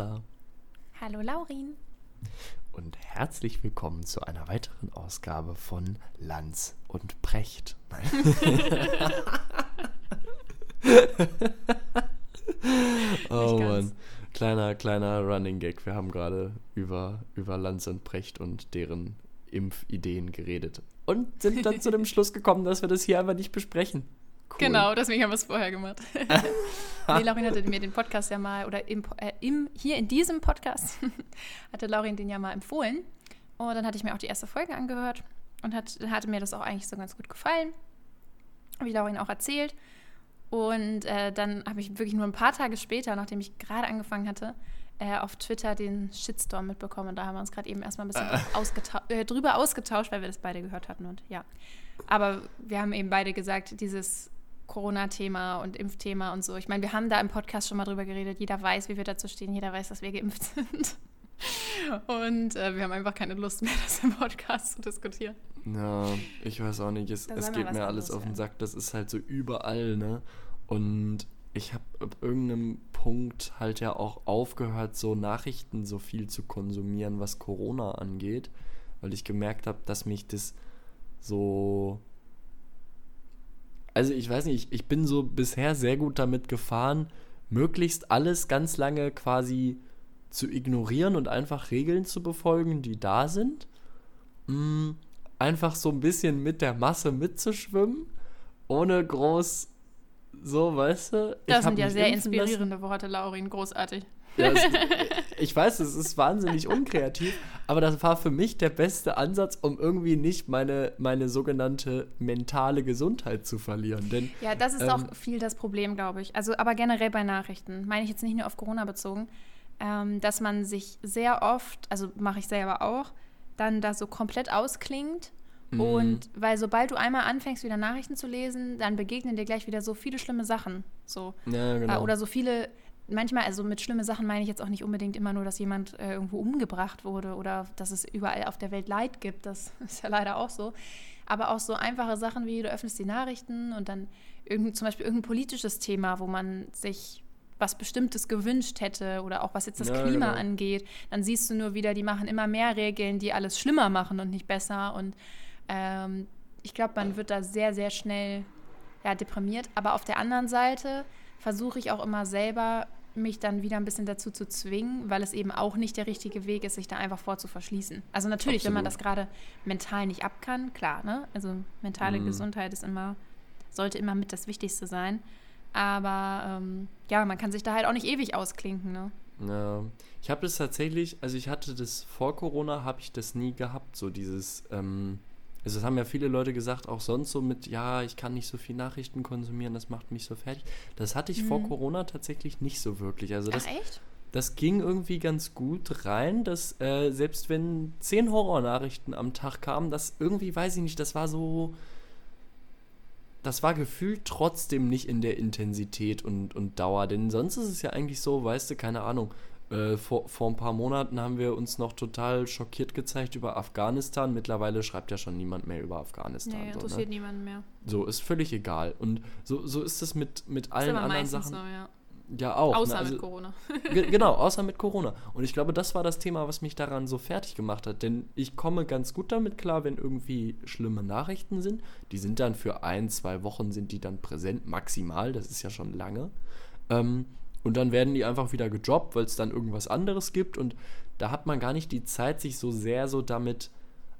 Cäsar. Hallo Laurin. Und herzlich willkommen zu einer weiteren Ausgabe von Lanz und Precht. oh Mann. Kleiner, kleiner Running Gag. Wir haben gerade über, über Lanz und Precht und deren Impfideen geredet. Und sind dann zu dem Schluss gekommen, dass wir das hier einfach nicht besprechen. Cool. Genau, deswegen haben wir es vorher gemacht. nee, Laurin hatte mir den Podcast ja mal, oder im, äh, im, hier in diesem Podcast hatte Laurin den ja mal empfohlen. Und dann hatte ich mir auch die erste Folge angehört und hat, hatte mir das auch eigentlich so ganz gut gefallen. Wie Laurin auch erzählt. Und äh, dann habe ich wirklich nur ein paar Tage später, nachdem ich gerade angefangen hatte, äh, auf Twitter den Shitstorm mitbekommen. Und da haben wir uns gerade eben erstmal ein bisschen äh. ausgetau äh, drüber ausgetauscht, weil wir das beide gehört hatten. Und ja. Aber wir haben eben beide gesagt, dieses Corona-Thema und Impfthema und so. Ich meine, wir haben da im Podcast schon mal drüber geredet. Jeder weiß, wie wir dazu stehen. Jeder weiß, dass wir geimpft sind. Und äh, wir haben einfach keine Lust mehr, das im Podcast zu diskutieren. Ja, ich weiß auch nicht. Es, es geht mir alles auf den Sack. Das ist halt so überall, ne? Und ich habe ab irgendeinem Punkt halt ja auch aufgehört, so Nachrichten so viel zu konsumieren, was Corona angeht, weil ich gemerkt habe, dass mich das so also ich weiß nicht, ich, ich bin so bisher sehr gut damit gefahren, möglichst alles ganz lange quasi zu ignorieren und einfach Regeln zu befolgen, die da sind. Mm, einfach so ein bisschen mit der Masse mitzuschwimmen, ohne groß so, weißt du? Das sind ja sehr inspirierende lassen. Worte, Laurin, großartig. Ja, es, ich weiß, es ist wahnsinnig unkreativ, aber das war für mich der beste Ansatz, um irgendwie nicht meine, meine sogenannte mentale Gesundheit zu verlieren. Denn, ja, das ist ähm, auch viel das Problem, glaube ich. Also, aber generell bei Nachrichten, meine ich jetzt nicht nur auf Corona bezogen, ähm, dass man sich sehr oft, also mache ich selber auch, dann da so komplett ausklingt mhm. und weil sobald du einmal anfängst, wieder Nachrichten zu lesen, dann begegnen dir gleich wieder so viele schlimme Sachen. So. Ja, genau. Äh, oder so viele manchmal, also mit schlimmen Sachen meine ich jetzt auch nicht unbedingt immer nur, dass jemand äh, irgendwo umgebracht wurde oder dass es überall auf der Welt Leid gibt. Das ist ja leider auch so. Aber auch so einfache Sachen wie, du öffnest die Nachrichten und dann irgend, zum Beispiel irgendein politisches Thema, wo man sich was Bestimmtes gewünscht hätte oder auch was jetzt das ja, Klima genau. angeht, dann siehst du nur wieder, die machen immer mehr Regeln, die alles schlimmer machen und nicht besser. Und ähm, ich glaube, man wird da sehr, sehr schnell ja, deprimiert. Aber auf der anderen Seite versuche ich auch immer selber mich dann wieder ein bisschen dazu zu zwingen, weil es eben auch nicht der richtige Weg ist, sich da einfach vor zu verschließen. Also natürlich, Absolut. wenn man das gerade mental nicht ab kann, klar, ne? Also mentale mhm. Gesundheit ist immer, sollte immer mit das Wichtigste sein. Aber ähm, ja, man kann sich da halt auch nicht ewig ausklinken, ne? Ja, ich habe das tatsächlich, also ich hatte das vor Corona, habe ich das nie gehabt, so dieses, ähm, also es haben ja viele Leute gesagt, auch sonst so mit, ja, ich kann nicht so viel Nachrichten konsumieren, das macht mich so fertig. Das hatte ich mhm. vor Corona tatsächlich nicht so wirklich. Also das, Ach, echt? das ging irgendwie ganz gut rein, dass äh, selbst wenn zehn Horrornachrichten am Tag kamen, das irgendwie, weiß ich nicht, das war so, das war gefühlt trotzdem nicht in der Intensität und, und Dauer. Denn sonst ist es ja eigentlich so, weißt du, keine Ahnung, äh, vor, vor ein paar Monaten haben wir uns noch total schockiert gezeigt über Afghanistan. Mittlerweile schreibt ja schon niemand mehr über Afghanistan. Nee, interessiert so, ne? niemanden mehr. So, ist völlig egal. Und so, so ist es mit, mit allen anderen Sachen. So, ja. Ja, auch. Ne? Außer ne? also, mit Corona. genau, außer mit Corona. Und ich glaube, das war das Thema, was mich daran so fertig gemacht hat. Denn ich komme ganz gut damit klar, wenn irgendwie schlimme Nachrichten sind. Die sind dann für ein, zwei Wochen sind die dann präsent, maximal. Das ist ja schon lange. Ähm, und dann werden die einfach wieder gedroppt, weil es dann irgendwas anderes gibt. Und da hat man gar nicht die Zeit, sich so sehr so damit,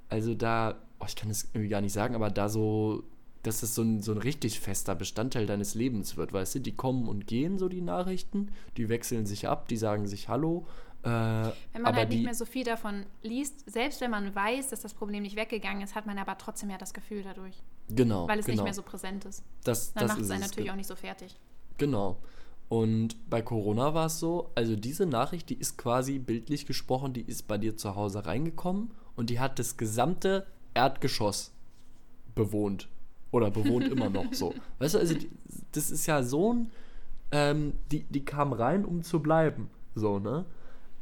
also da, oh, ich kann es irgendwie gar nicht sagen, aber da so, dass es so ein, so ein richtig fester Bestandteil deines Lebens wird, weißt du? Die kommen und gehen, so die Nachrichten, die wechseln sich ab, die sagen sich Hallo. Äh, wenn man halt nicht mehr so viel davon liest, selbst wenn man weiß, dass das Problem nicht weggegangen ist, hat man aber trotzdem ja das Gefühl dadurch. Genau. Weil es genau. nicht mehr so präsent ist. Das, Dann macht es einen natürlich auch nicht so fertig. Genau. Und bei Corona war es so, also diese Nachricht, die ist quasi bildlich gesprochen, die ist bei dir zu Hause reingekommen und die hat das gesamte Erdgeschoss bewohnt. Oder bewohnt immer noch so. Weißt du, also die, das ist ja so ein, ähm, die, die kam rein, um zu bleiben. So, ne?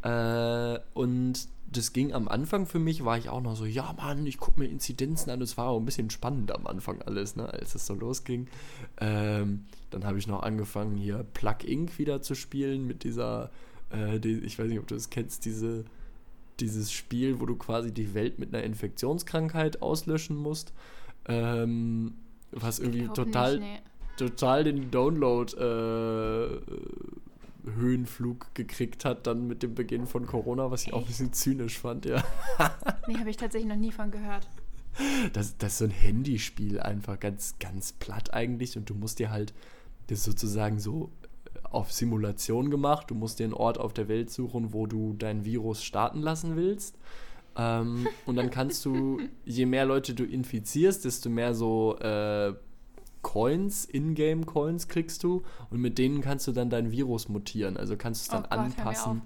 Äh, und das ging am Anfang für mich, war ich auch noch so, ja Mann, ich gucke mir Inzidenzen an. Es war auch ein bisschen spannend am Anfang alles, ne, als es so losging. Ähm, dann habe ich noch angefangen, hier Plug Inc. wieder zu spielen mit dieser Äh, die, ich weiß nicht, ob du das kennst, diese, dieses Spiel, wo du quasi die Welt mit einer Infektionskrankheit auslöschen musst. Ähm, was irgendwie total, nicht, nee. total den Download äh, Höhenflug gekriegt hat, dann mit dem Beginn von Corona, was ich Echt? auch ein bisschen zynisch fand, ja. nee, habe ich tatsächlich noch nie von gehört. Das, das ist so ein Handyspiel einfach, ganz, ganz platt eigentlich. Und du musst dir halt das sozusagen so auf Simulation gemacht. Du musst dir einen Ort auf der Welt suchen, wo du dein Virus starten lassen willst. Ähm, und dann kannst du, je mehr Leute du infizierst, desto mehr so äh, Coins, Ingame-Coins kriegst du und mit denen kannst du dann dein Virus mutieren. Also kannst du es dann oh Gott, anpassen.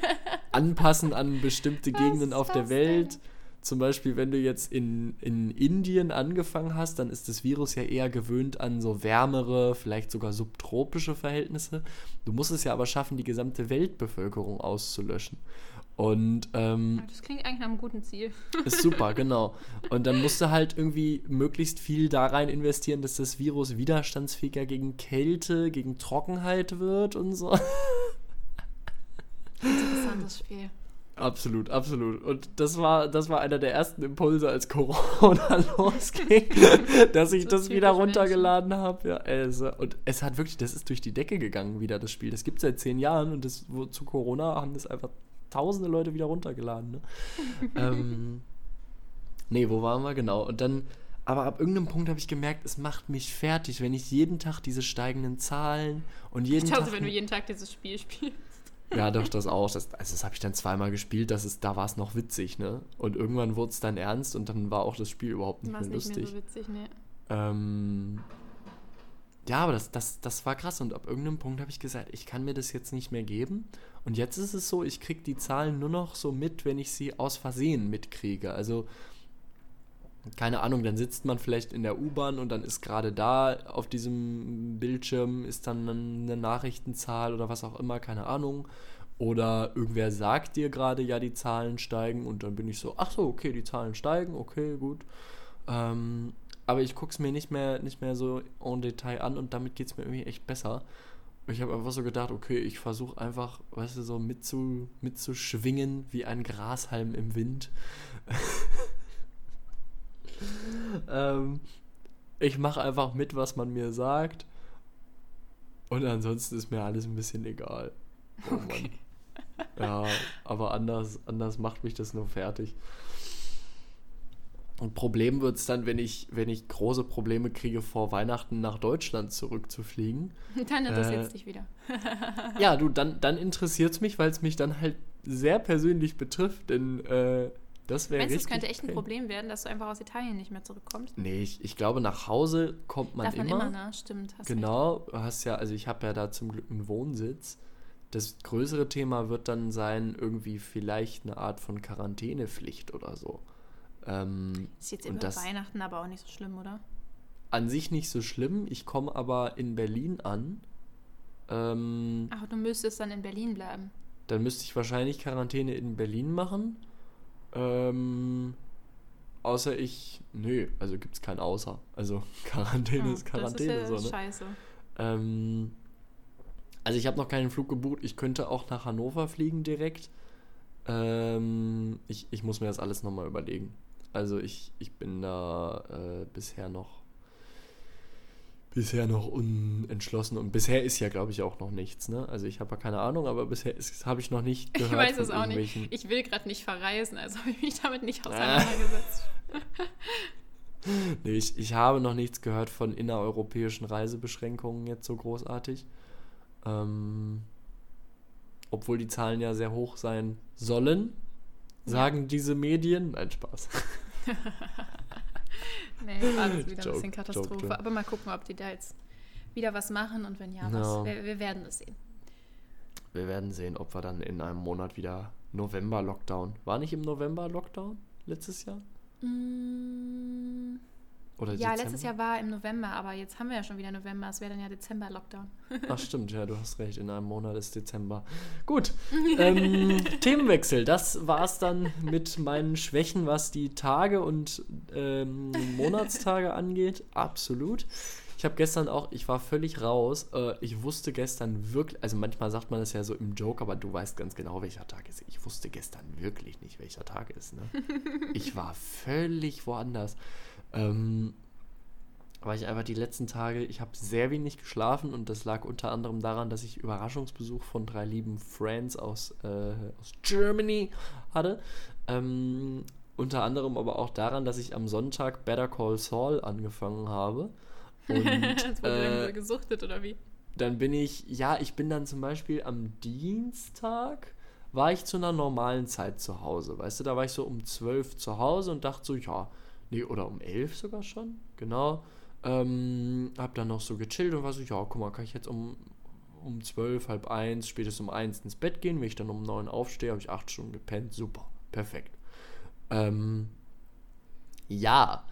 anpassen an bestimmte Gegenden auf der Welt. Denn? Zum Beispiel, wenn du jetzt in, in Indien angefangen hast, dann ist das Virus ja eher gewöhnt an so wärmere, vielleicht sogar subtropische Verhältnisse. Du musst es ja aber schaffen, die gesamte Weltbevölkerung auszulöschen. Und ähm, das klingt eigentlich nach einem guten Ziel. Ist super, genau. Und dann musst du halt irgendwie möglichst viel da rein investieren, dass das Virus widerstandsfähiger gegen Kälte, gegen Trockenheit wird und so. Interessantes Spiel. Absolut, absolut. Und das war, das war einer der ersten Impulse, als Corona losging, dass ich das, das wieder runtergeladen habe. Ja, also, und es hat wirklich, das ist durch die Decke gegangen wieder, das Spiel. Das gibt es seit zehn Jahren und das, wo, zu Corona haben das einfach tausende Leute wieder runtergeladen. Ne? ähm, nee, wo waren wir? Genau. Und dann, aber ab irgendeinem Punkt habe ich gemerkt, es macht mich fertig, wenn ich jeden Tag diese steigenden Zahlen und jeden ich Tag. wenn du jeden Tag dieses Spiel spielst. Ja, doch, das auch. Das, also das habe ich dann zweimal gespielt, das ist, da war es noch witzig, ne? Und irgendwann wurde es dann ernst und dann war auch das Spiel überhaupt nicht War's mehr lustig. Nicht mehr so witzig, ne? Ähm, ja, aber das, das, das war krass und ab irgendeinem Punkt habe ich gesagt, ich kann mir das jetzt nicht mehr geben. Und jetzt ist es so, ich kriege die Zahlen nur noch so mit, wenn ich sie aus Versehen mitkriege. Also keine Ahnung, dann sitzt man vielleicht in der U-Bahn und dann ist gerade da auf diesem Bildschirm ist dann eine Nachrichtenzahl oder was auch immer, keine Ahnung. Oder irgendwer sagt dir gerade, ja, die Zahlen steigen und dann bin ich so, ach so, okay, die Zahlen steigen, okay, gut. Ähm, aber ich gucke es mir nicht mehr, nicht mehr so en Detail an und damit geht es mir irgendwie echt besser. Ich habe einfach so gedacht, okay, ich versuche einfach, weißt du, so mitzu, mitzuschwingen wie ein Grashalm im Wind. ähm, ich mache einfach mit, was man mir sagt. Und ansonsten ist mir alles ein bisschen egal. Oh okay. Ja, aber anders, anders macht mich das nur fertig. Und Problem wird es dann, wenn ich, wenn ich große Probleme kriege, vor Weihnachten nach Deutschland zurückzufliegen. Dann interessiert es äh, dich wieder. ja, du, dann, dann interessiert es mich, weil es mich dann halt sehr persönlich betrifft, denn äh, das wäre Meinst du, es könnte echt ein Problem werden, dass du einfach aus Italien nicht mehr zurückkommst? Nee, ich, ich glaube, nach Hause kommt man Darf man immer. immer, ne? Stimmt. Hast genau, recht. hast ja, also ich habe ja da zum Glück einen Wohnsitz. Das größere Thema wird dann sein, irgendwie vielleicht eine Art von Quarantänepflicht oder so. Ähm, ist jetzt immer Weihnachten aber auch nicht so schlimm, oder? An sich nicht so schlimm. Ich komme aber in Berlin an. Ähm, Ach, du müsstest dann in Berlin bleiben. Dann müsste ich wahrscheinlich Quarantäne in Berlin machen. Ähm, außer ich, nö, also gibt es kein Außer. Also Quarantäne ja, ist Quarantäne. Das ist ja so, ne? scheiße. Ähm, also ich habe noch keinen Flug gebucht. Ich könnte auch nach Hannover fliegen direkt. Ähm, ich, ich muss mir das alles nochmal überlegen. Also ich, ich bin da äh, bisher noch bisher noch unentschlossen und bisher ist ja, glaube ich, auch noch nichts. Ne? Also ich habe ja keine Ahnung, aber bisher habe ich noch nicht gehört. Ich weiß es auch nicht. Ich will gerade nicht verreisen, also habe ich mich damit nicht auseinandergesetzt. nee, ich, ich habe noch nichts gehört von innereuropäischen Reisebeschränkungen jetzt so großartig. Ähm, obwohl die Zahlen ja sehr hoch sein sollen, sagen ja. diese Medien. Nein, Spaß. nee, war das wieder joke, ein bisschen Katastrophe. Joke, Aber mal gucken, ob die da jetzt wieder was machen und wenn ja, no. was. Wir, wir, werden es sehen. Wir werden sehen, ob wir dann in einem Monat wieder November-Lockdown. War nicht im November Lockdown letztes Jahr? Mm. Oder ja, Dezember? letztes Jahr war im November, aber jetzt haben wir ja schon wieder November. Es wäre dann ja Dezember-Lockdown. Ach stimmt, ja, du hast recht. In einem Monat ist Dezember. Gut. Ähm, Themenwechsel. Das war es dann mit meinen Schwächen, was die Tage und ähm, Monatstage angeht. Absolut. Ich habe gestern auch, ich war völlig raus. Äh, ich wusste gestern wirklich, also manchmal sagt man das ja so im Joke, aber du weißt ganz genau, welcher Tag ist. Ich wusste gestern wirklich nicht, welcher Tag ist. Ne? ich war völlig woanders. Ähm, weil ich einfach die letzten Tage, ich habe sehr wenig geschlafen und das lag unter anderem daran, dass ich Überraschungsbesuch von drei lieben Friends aus, äh, aus Germany hatte. Ähm, unter anderem aber auch daran, dass ich am Sonntag Better Call Saul angefangen habe. Und, das wurde äh, gesuchtet oder wie? Dann bin ich, ja, ich bin dann zum Beispiel am Dienstag, war ich zu einer normalen Zeit zu Hause. Weißt du, da war ich so um 12 zu Hause und dachte so, ja, nee, oder um 11 sogar schon, genau. Ähm, hab dann noch so gechillt und war so, ja, guck mal, kann ich jetzt um, um 12, halb eins, spätestens um eins ins Bett gehen. Wenn ich dann um 9 aufstehe, habe ich 8 Stunden gepennt. Super, perfekt. Ähm, ja,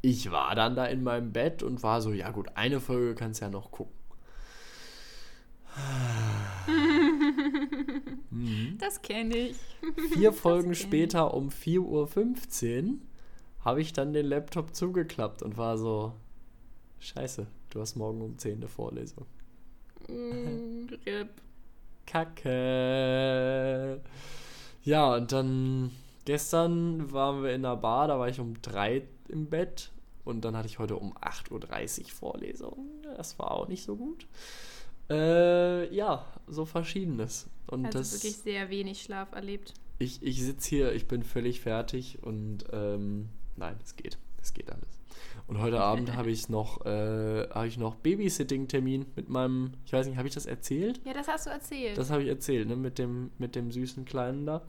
ich war dann da in meinem Bett und war so, ja gut, eine Folge kannst ja noch gucken. mhm. Das kenne ich. Vier Folgen später um 4.15 Uhr habe ich dann den Laptop zugeklappt und war so, scheiße, du hast morgen um 10 eine Vorlesung. Mm, RIP. Kacke. Ja, und dann gestern waren wir in der Bar, da war ich um 3 im Bett und dann hatte ich heute um 8.30 Uhr Vorlesung. Das war auch nicht so gut. Äh, ja, so verschiedenes. Und also das, wirklich sehr wenig Schlaf erlebt. Ich, ich sitze hier, ich bin völlig fertig und ähm, nein, es geht. Es geht alles. Und heute Abend habe ich noch, äh, habe ich noch Babysitting-Termin mit meinem, ich weiß nicht, habe ich das erzählt? Ja, das hast du erzählt. Das habe ich erzählt, ne, mit dem, mit dem süßen Kleinen da.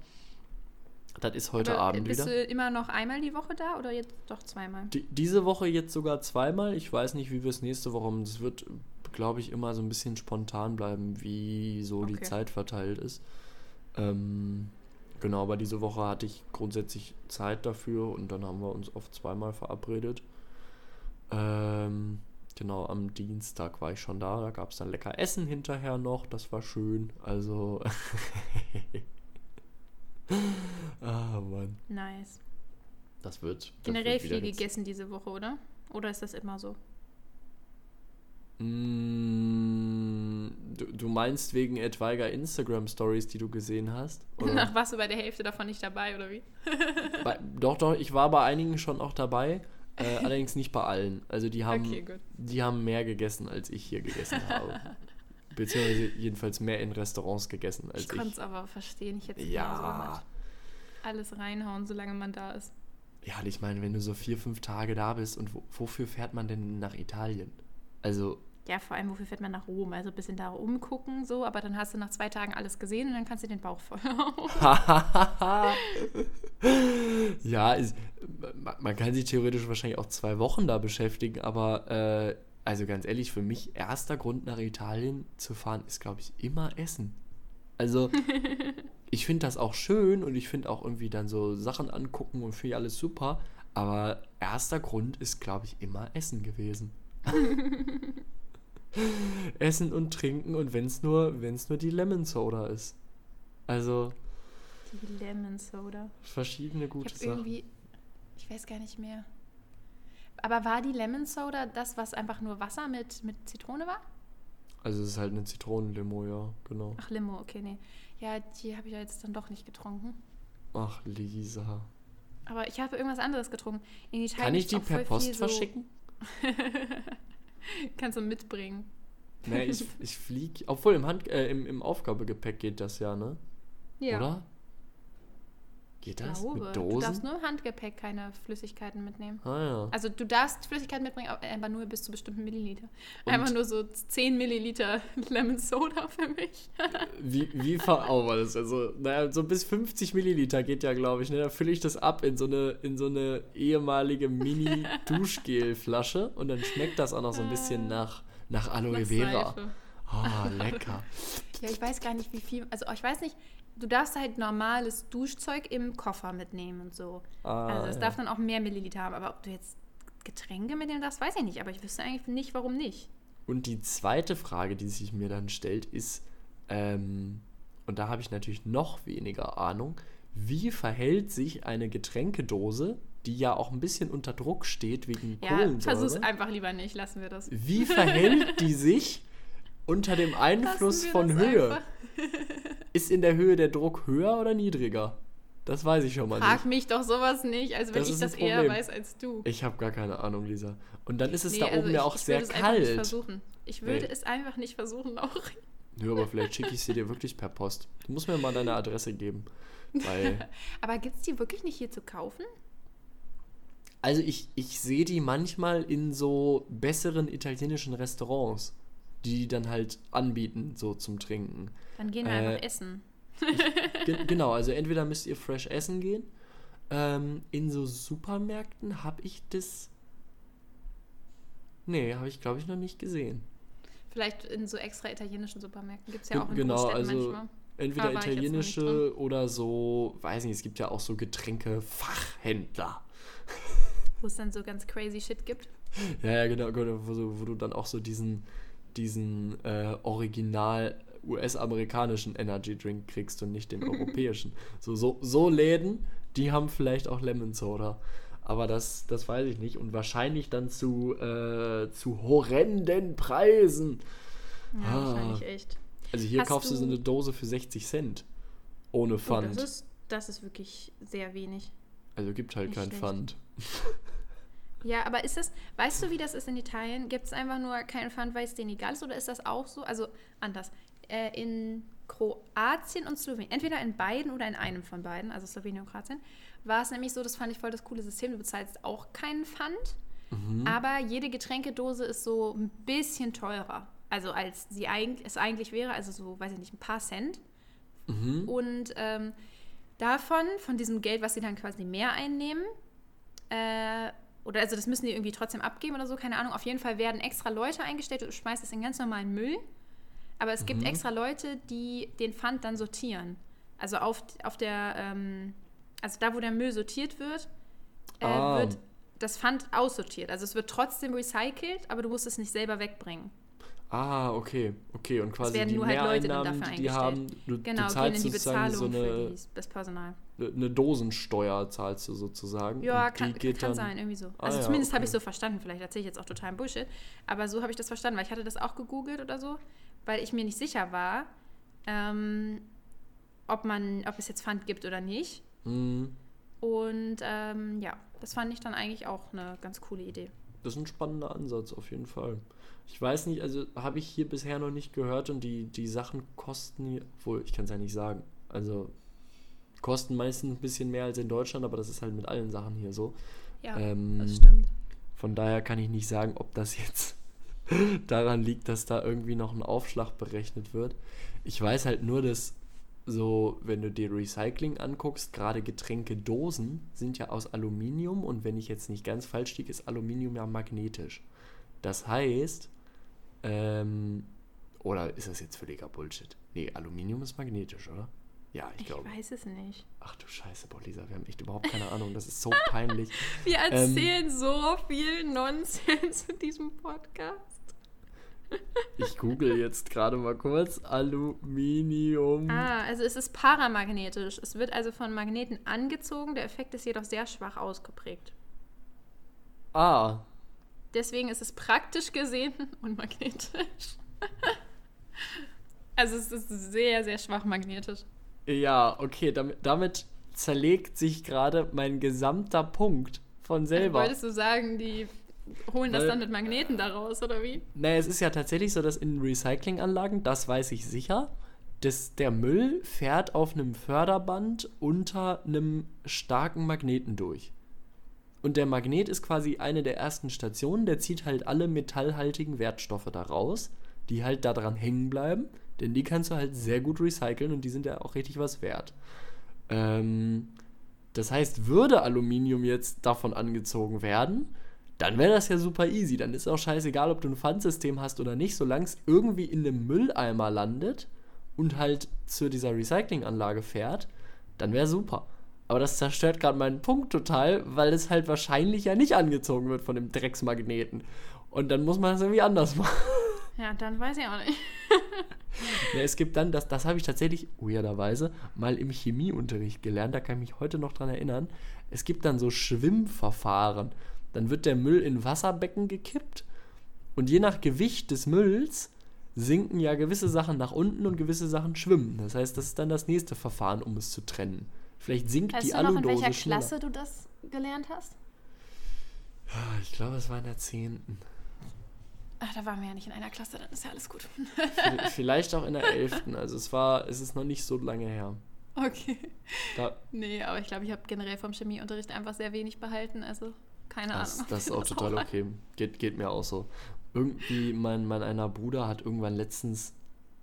Das ist heute Aber Abend bist wieder. du immer noch einmal die Woche da oder jetzt doch zweimal? Die, diese Woche jetzt sogar zweimal. Ich weiß nicht, wie wir es nächste Woche haben. Das wird, glaube ich, immer so ein bisschen spontan bleiben, wie so die Okay. Zeit verteilt ist. Ähm, genau, aber diese Woche hatte ich grundsätzlich Zeit dafür und dann haben wir uns auf zweimal verabredet. Ähm, genau, am Dienstag war ich schon da. Da gab es dann lecker Essen hinterher noch. Das war schön. Also. ah, Mann. Nice. Das wird. Das Generell wird viel gegessen diese Woche, oder? Oder ist das immer so? Mm, Du, du meinst wegen etwaiger Instagram-Stories, die du gesehen hast? Oder? Ach, warst du bei der Hälfte davon nicht dabei, oder wie? bei, doch, doch, ich war bei einigen schon auch dabei, äh, allerdings nicht bei allen. Also die haben, Okay, die haben mehr gegessen, als ich hier gegessen habe. Beziehungsweise jedenfalls mehr in Restaurants gegessen, als Ich ich. konnte es aber verstehen. Ich hätte es Ja. genauso gemacht. Alles reinhauen, solange man da ist. Ja, ich meine, wenn du so vier, fünf Tage da bist und wo, wofür fährt man denn nach Italien? Also, Ja, vor allem, wofür fährt man nach Rom? Also ein bisschen da umgucken, so, aber dann hast du nach zwei Tagen alles gesehen und dann kannst du den Bauch voll ja, ist, ma- man kann sich theoretisch wahrscheinlich auch zwei Wochen da beschäftigen, aber äh, also ganz ehrlich, für mich erster Grund nach Italien zu fahren ist, glaube ich, immer Essen. Also ich finde das auch schön und ich finde auch irgendwie dann so Sachen angucken und finde ich alles super, aber erster Grund ist, glaube ich, immer Essen gewesen. Essen und Trinken und wenn es nur, wenn's nur die Lemon Soda ist. Also Die Lemon Soda. verschiedene Ich gute habe Sachen. irgendwie, ich weiß gar nicht mehr. Aber war die Lemon Soda das, was einfach nur Wasser mit, mit Zitrone war? Also es ist halt eine Zitronenlimo, ja, genau. Ach, Limo, okay, nee. Ja, die habe ich ja jetzt dann doch nicht getrunken. Ach, Lisa. Aber ich habe irgendwas anderes getrunken. In Italien Kann ich die per Post so- verschicken? Kannst du mitbringen. Nee, ich, ich flieg. Obwohl im, Hand, äh, im, im Aufgabegepäck geht das ja, ne? Ja. Oder? Geht das? glaube. Mit Du darfst Dosen? nur im Handgepäck keine Flüssigkeiten mitnehmen. Ah ja. Also du darfst Flüssigkeiten mitbringen, aber nur bis zu bestimmten Milliliter. Und- Einfach nur so 10 Milliliter Lemon Soda für mich. Wie, wie ver oh, das? Also, naja, so bis 50 Milliliter geht ja, glaube ich. Ne? Da fülle ich das ab in so eine, in so eine ehemalige Mini-Duschgel-Flasche und dann schmeckt das auch noch so ein bisschen nach, nach Aloe Nach Vera. Seife. Oh, lecker. Ja, ich weiß gar nicht, wie viel. Also ich weiß nicht, du darfst halt normales Duschzeug im Koffer mitnehmen und so. Ah, also es ja. darf dann auch mehr Milliliter haben. Aber ob du jetzt Getränke mitnehmen darfst, weiß ich nicht. Aber ich wüsste eigentlich nicht, warum nicht. Und die zweite Frage, die sich mir dann stellt, ist, ähm, und da habe ich natürlich noch weniger Ahnung, wie verhält sich eine Getränkedose die ja auch ein bisschen unter Druck steht wegen Ja, Kohlensäure. versuch's einfach lieber nicht, lassen wir das. Wie verhält die sich unter dem Einfluss von Höhe? einfach. Ist in der Höhe der Druck höher oder niedriger? Das weiß ich schon mal Frag nicht. mich doch sowas nicht, als wenn Das ich das eher weiß als du. Ich habe gar keine Ahnung, Lisa. Und dann ist es Nee, da also oben ja ich- auch ich sehr würde es einfach nicht kalt. versuchen. Ich würde Nee. es einfach nicht versuchen, auch. Nö, aber vielleicht schicke ich sie dir wirklich per Post. Du musst mir mal deine Adresse geben. Weil, Aber gibt es die wirklich nicht hier zu kaufen? also ich, ich sehe die manchmal in so besseren italienischen Restaurants, die die dann halt anbieten, so zum Trinken. Dann gehen wir Äh, einfach essen. Ge genau, also entweder müsst ihr fresh essen gehen. Ähm, in so Supermärkten habe ich das. Nee, habe ich glaube ich noch nicht gesehen. Vielleicht in so extra italienischen Supermärkten gibt es ja auch in genau, Großstädten also- manchmal. Entweder ich nicht italienische oder so, weiß nicht, es gibt ja auch so Getränke-Fachhändler. Wo es dann so ganz crazy Shit gibt. Ja, ja, genau, genau, wo, wo du dann auch so diesen, diesen äh, original US-amerikanischen Energy Drink kriegst und nicht den europäischen. So, so, so Läden, die haben vielleicht auch Lemon Soda. Aber das, das weiß ich nicht. Und wahrscheinlich dann zu, äh, zu horrenden Preisen. Ja, Ah. wahrscheinlich echt. Also hier Hast kaufst du so eine Dose für 60 Cent. Ohne Oh, Pfand. das, ist, das ist wirklich sehr wenig. also gibt halt nicht kein schlecht. Pfand. Ja, aber ist das, weißt du, wie das ist in Italien? Gibt es einfach nur keinen Pfand, weil es denen egal ist? Oder ist das auch so? Also anders. Äh, in Kroatien und Slowenien, entweder in beiden oder in einem von beiden, also Slowenien und Kroatien, war es nämlich so, das fand ich voll das coole System, du bezahlst auch keinen Pfand, Mhm. aber jede Getränkedose ist so ein bisschen teurer. Also als sie eigentlich, es eigentlich wäre, also so, weiß ich nicht, ein paar Cent. Mhm. Und ähm, davon, von diesem Geld, was sie dann quasi mehr einnehmen, äh, oder also das müssen die irgendwie trotzdem abgeben oder so, keine Ahnung. Auf jeden Fall werden extra Leute eingestellt, du schmeißt es in ganz normalen Müll. Aber es gibt Mhm. extra Leute, die den Pfand dann sortieren. Also auf, auf der, ähm, also da, wo der Müll sortiert wird, äh, Ah. wird das Pfand aussortiert. Also es wird trotzdem recycelt, aber du musst es nicht selber wegbringen. Ah, okay. Okay, und quasi werden die nur halt Leute dann dafür die die haben, du, Genau, du gehen zahlst in die Bezahlung so für eine, die, das Personal. eine Dosensteuer zahlst du sozusagen. Ja, kann, kann dann, sein, irgendwie so. Ah Also ja, zumindest habe okay. ich so verstanden. Vielleicht erzähle ich jetzt auch totalen Bullshit. Aber so habe ich das verstanden, weil ich hatte das auch gegoogelt oder so, weil ich mir nicht sicher war, ähm, ob, man, ob es jetzt Pfand gibt oder nicht. Hm, Und ähm, ja, das fand ich dann eigentlich auch eine ganz coole Idee. Das ist ein spannender Ansatz auf jeden Fall. Ich weiß nicht, also habe ich hier bisher noch nicht gehört und die, die Sachen kosten, hier- obwohl ich kann es ja nicht sagen. Also kosten meistens ein bisschen mehr als in Deutschland, aber das ist halt mit allen Sachen hier so. Ja, Ähm, das stimmt. Von daher kann ich nicht sagen, ob das jetzt daran liegt, dass da irgendwie noch ein Aufschlag berechnet wird. Ich weiß halt nur, dass so, wenn du dir Recycling anguckst, gerade Getränkedosen sind ja aus Aluminium und wenn ich jetzt nicht ganz falsch liege, ist Aluminium ja magnetisch. Das heißt, ähm, oder ist das jetzt völliger Bullshit? Nee, Aluminium ist magnetisch, oder? Ja, ich, Ich glaube. weiß es nicht. Ach du Scheiße, boah, Lisa, wir haben echt überhaupt keine Ahnung. Das ist so peinlich. Wir Ähm, erzählen so viel Nonsens in diesem Podcast. Ich google jetzt gerade mal kurz. Aluminium. Ah, also es ist paramagnetisch. Es wird also von Magneten angezogen. Der Effekt ist jedoch sehr schwach ausgeprägt. Ah, Deswegen ist es praktisch gesehen unmagnetisch. also es ist sehr, sehr schwach magnetisch. ja, okay. Damit, damit zerlegt sich gerade mein gesamter Punkt von selber. Wolltest du sagen, die holen das Weil- dann mit Magneten daraus, oder wie? Naja, es ist ja tatsächlich so, dass in Recyclinganlagen, das weiß ich sicher, dass der Müll fährt auf einem Förderband unter einem starken Magneten durch. Und der Magnet ist quasi eine der ersten Stationen, der zieht halt alle metallhaltigen Wertstoffe da raus, die halt da dran hängen bleiben, denn die kannst du halt sehr gut recyceln und die sind ja auch richtig was wert. Ähm, das heißt, würde Aluminium jetzt davon angezogen werden, dann wäre das ja super easy. Dann ist auch scheißegal, ob du ein Pfandsystem hast oder nicht, solange es irgendwie in einem Mülleimer landet und halt zu dieser Recyclinganlage fährt, dann wäre super. Aber das zerstört gerade meinen Punkt total, weil es halt wahrscheinlich ja nicht angezogen wird von dem Drecksmagneten. Und dann muss man es irgendwie anders machen. Ja, dann weiß ich auch nicht. Ja, es gibt dann, das, das habe ich tatsächlich weirderweise mal im Chemieunterricht gelernt, da kann ich mich heute noch dran erinnern. Es gibt dann so Schwimmverfahren. Dann wird der Müll in Wasserbecken gekippt und je nach Gewicht des Mülls sinken ja gewisse Sachen nach unten und gewisse Sachen schwimmen. Das heißt, das ist dann das nächste Verfahren, um es zu trennen. Vielleicht sinkt Weißt die du noch, in Aludose welcher schneller. Klasse du das gelernt hast? Ich glaube, es war in der 10. Ach, da waren wir ja nicht in einer Klasse, dann ist ja alles gut. Vielleicht auch in der 11. Also es war, es ist noch nicht so lange her. Okay. Da, Nee, aber ich glaube, ich habe generell vom Chemieunterricht einfach sehr wenig behalten, also keine Das, Ahnung. das ist auch Das total auch- okay. Geht, geht mir auch so. Irgendwie, mein, mein einer Bruder hat irgendwann letztens,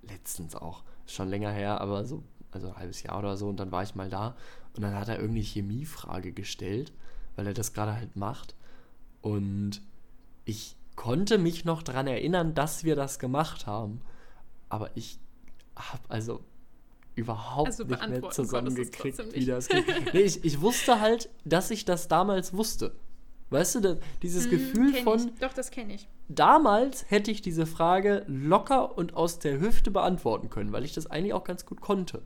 letztens auch, schon länger her, aber so, also ein halbes Jahr oder so, und dann war ich mal da und dann hat er irgendeine Chemiefrage gestellt, weil er das gerade halt macht. Und ich konnte mich noch daran erinnern, dass wir das gemacht haben, aber ich habe also überhaupt Also nicht mehr zusammengekriegt, wie das geht. Nee, ich, ich wusste halt, dass ich das damals wusste. Weißt du, da, dieses Gefühl Hm, kenn von, Ich. Doch, das kenne ich. damals hätte ich diese Frage locker und aus der Hüfte beantworten können, weil ich das eigentlich auch ganz gut konnte.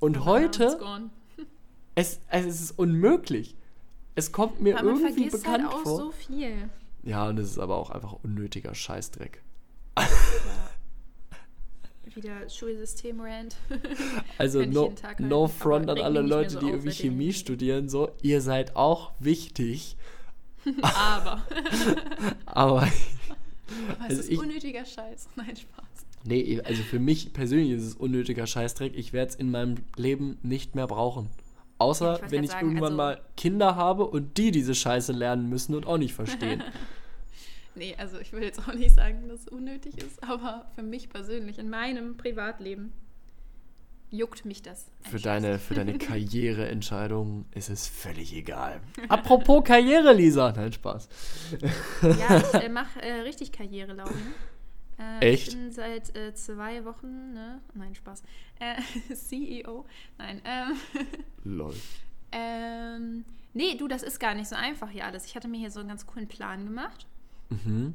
Und Aber heute, it's gone. es, es ist unmöglich. Es kommt mir Aber man irgendwie vergisst bekannt halt auch vor. so viel. Ja, und es ist aber auch einfach unnötiger Scheißdreck. Wieder Schulsystem-Rant. Also no, no front an alle Leute, so die irgendwie Chemie studieren, so. Ihr seid auch wichtig, Aber. aber Aber es Also ist ich- unnötiger Scheiß. Nein, Spaß. Nee, also für mich persönlich ist es unnötiger Scheißdreck. Ich werde es in meinem Leben nicht mehr brauchen. Außer ich wenn ich sagen, irgendwann also- mal Kinder habe und die diese Scheiße lernen müssen und auch nicht verstehen. Nee, also ich will jetzt auch nicht sagen, dass es unnötig ist, aber für mich persönlich, in meinem Privatleben, juckt mich das. für, deine, für deine Karriereentscheidung ist es völlig egal. Apropos Karriere, Lisa. Nein, Spaß. Ja, ich äh, mache äh, richtig Karriere, Lauren. Äh, Echt? Ich bin seit äh, zwei Wochen, ne? Nein, Spaß. Äh, CEO. Nein, ähm, Lol. ähm, nee, du, das ist gar nicht so einfach hier alles. Ich hatte mir hier so einen ganz coolen Plan gemacht. Mhm.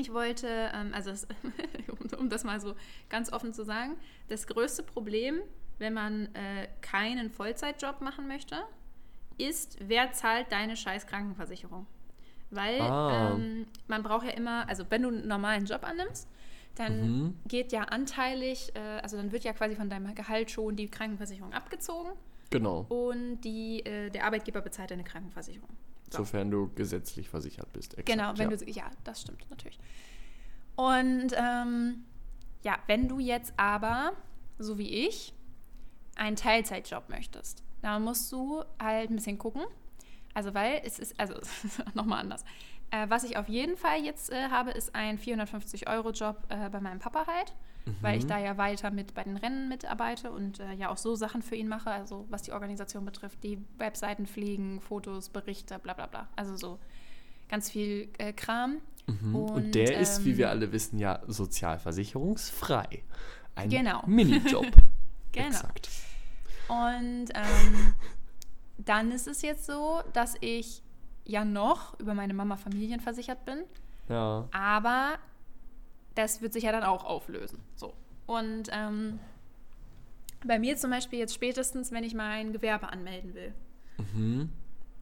Ich wollte, ähm, also das, um, das mal so ganz offen zu sagen, das größte Problem, wenn man äh, keinen Vollzeitjob machen möchte, ist, wer zahlt deine scheiß Krankenversicherung? Weil Ah. ähm, man braucht ja immer, also wenn du einen normalen Job annimmst, dann Mhm. geht ja anteilig, äh, also dann wird ja quasi von deinem Gehalt schon die Krankenversicherung abgezogen Genau. und die, äh, der Arbeitgeber bezahlt deine Krankenversicherung. So. Sofern du gesetzlich versichert bist. Exakt, Genau, wenn ja. du ja, das stimmt natürlich. Und ähm, ja, wenn du jetzt aber, so wie ich, einen Teilzeitjob möchtest, dann musst du halt ein bisschen gucken. Also weil es ist, also nochmal anders. Äh, was ich auf jeden Fall jetzt äh, habe, ist ein 450-Euro-Job äh, bei meinem Papa halt, weil ich Mhm. da ja weiter mit bei den Rennen mitarbeite und äh, ja auch so Sachen für ihn mache, also was die Organisation betrifft, die Webseiten pflegen, Fotos, Berichte, bla bla bla. Also so ganz viel äh, Kram. Mhm. Und, Und, der ist, wie wir ähm, alle wissen, ja sozialversicherungsfrei. Ein Genau. Minijob. Genau. Exakt. Und ähm, dann ist es jetzt so, dass ich ja noch über meine Mama familienversichert bin, Ja. aber das wird sich ja dann auch auflösen. So. Und ähm, bei mir zum Beispiel jetzt spätestens, wenn ich mein Gewerbe anmelden will, Mhm.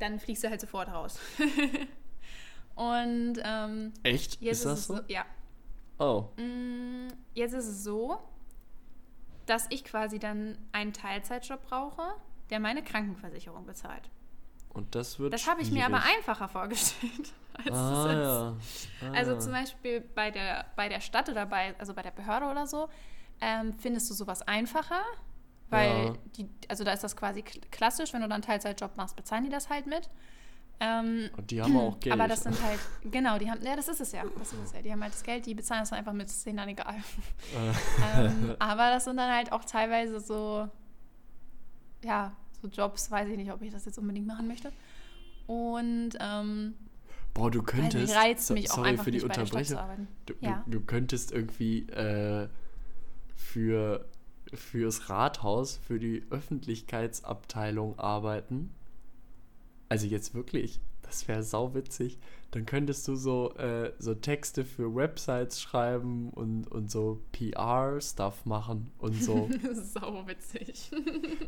dann fliegst du halt sofort raus. Und ähm, Echt? jetzt ist das es so? so, ja, Oh. Mm, Jetzt ist es so, dass ich quasi dann einen Teilzeitjob brauche, der meine Krankenversicherung bezahlt. Und das wird Das habe ich mir aber einfacher vorgestellt, als Ah, es ist. ja. Ah. Also zum Beispiel bei der, bei der Stadt oder bei, also bei der Behörde oder so, ähm, findest du sowas einfacher, weil Ja. die, also da ist das quasi kl- klassisch, wenn du dann einen Teilzeitjob machst, bezahlen die das halt mit. Ähm, Und die haben auch Geld. aber das sind halt, genau, die haben, ja, das ist es ja, das ist es ja. Die haben halt das Geld, die bezahlen es dann einfach mit, ist denen dann egal. ähm, aber das sind dann halt auch teilweise so, ja, so Jobs, weiß ich nicht, ob ich das jetzt unbedingt machen möchte. Und ähm, Boah, du könntest. nicht, reizt mich auch sorry einfach für die Unterbrechung. Du, Ja. du, du könntest irgendwie äh, für fürs Rathaus, für die Öffentlichkeitsabteilung arbeiten. Also jetzt wirklich, Das wäre sauwitzig. Dann könntest du so, äh, so Texte für Websites schreiben und, und so PR-Stuff machen und so. Sau witzig.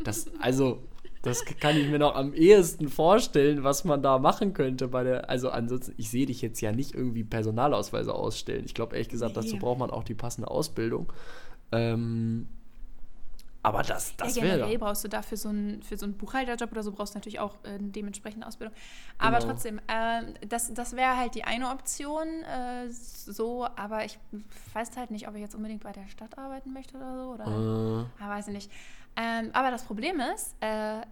Das, also, das kann ich mir noch am ehesten vorstellen, was man da machen könnte bei der. Also ansonsten, ich sehe dich jetzt ja nicht irgendwie Personalausweise ausstellen. Ich glaube ehrlich gesagt, dazu Nee. braucht man auch die passende Ausbildung. Ähm, aber das, das ja, wäre. generell brauchst du dafür so einen, für so einen Buchhalterjob oder so brauchst du natürlich auch äh, eine dementsprechende Ausbildung. Aber Genau. trotzdem, ähm, das, das wäre halt die eine Option, äh, so, aber ich weiß halt nicht, ob ich jetzt unbedingt bei der Stadt arbeiten möchte oder so. Oder, Äh, Ah, weiß ich nicht. Ähm, aber das Problem ist, äh,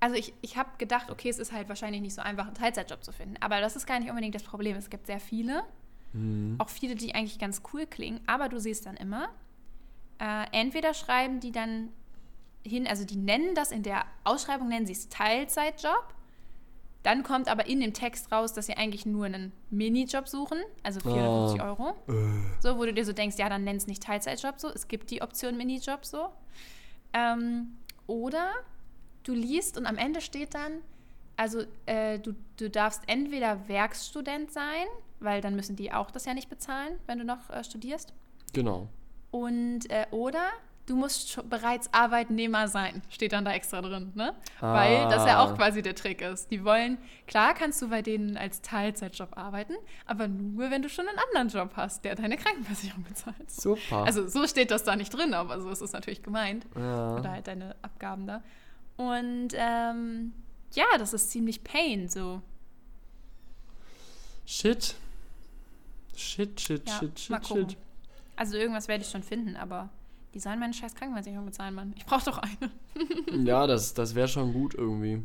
also ich, ich habe gedacht, okay, es ist halt wahrscheinlich nicht so einfach, einen Teilzeitjob zu finden. Aber das ist gar nicht unbedingt das Problem. Es gibt sehr viele, hm. auch viele, die eigentlich ganz cool klingen. Aber du siehst dann immer, äh, entweder schreiben die dann hin, also die nennen das in der Ausschreibung, nennen sie es Teilzeitjob. Dann kommt aber in dem Text raus, dass sie eigentlich nur einen Minijob suchen, also 450 Ah. Euro. Äh, So, wo du dir so denkst, ja, dann nenn es nicht Teilzeitjob so. Es gibt die Option Minijob so. Ähm, oder du liest und am Ende steht dann, also äh, du, du darfst entweder Werkstudent sein, weil dann müssen die auch das ja nicht bezahlen, wenn du noch äh, studierst. genau. Und äh, oder du musst schon bereits Arbeitnehmer sein, steht dann da extra drin, ne? Ah. Weil das ja auch quasi der Trick ist. Die wollen, klar kannst du bei denen als Teilzeitjob arbeiten, aber nur, wenn du schon einen anderen Job hast, der deine Krankenversicherung bezahlt. Super. Also so steht das da nicht drin, aber so ist es natürlich gemeint. ja. Oder halt deine Abgaben da. Und ähm, ja, das ist ziemlich pain so. Shit. Shit, shit, Ja, shit, shit, shit. Also irgendwas werde ich schon finden, aber die sollen meine scheiß Krankenversicherung bezahlen, Mann. Ich brauche doch eine. Ja, das, das wäre schon gut irgendwie.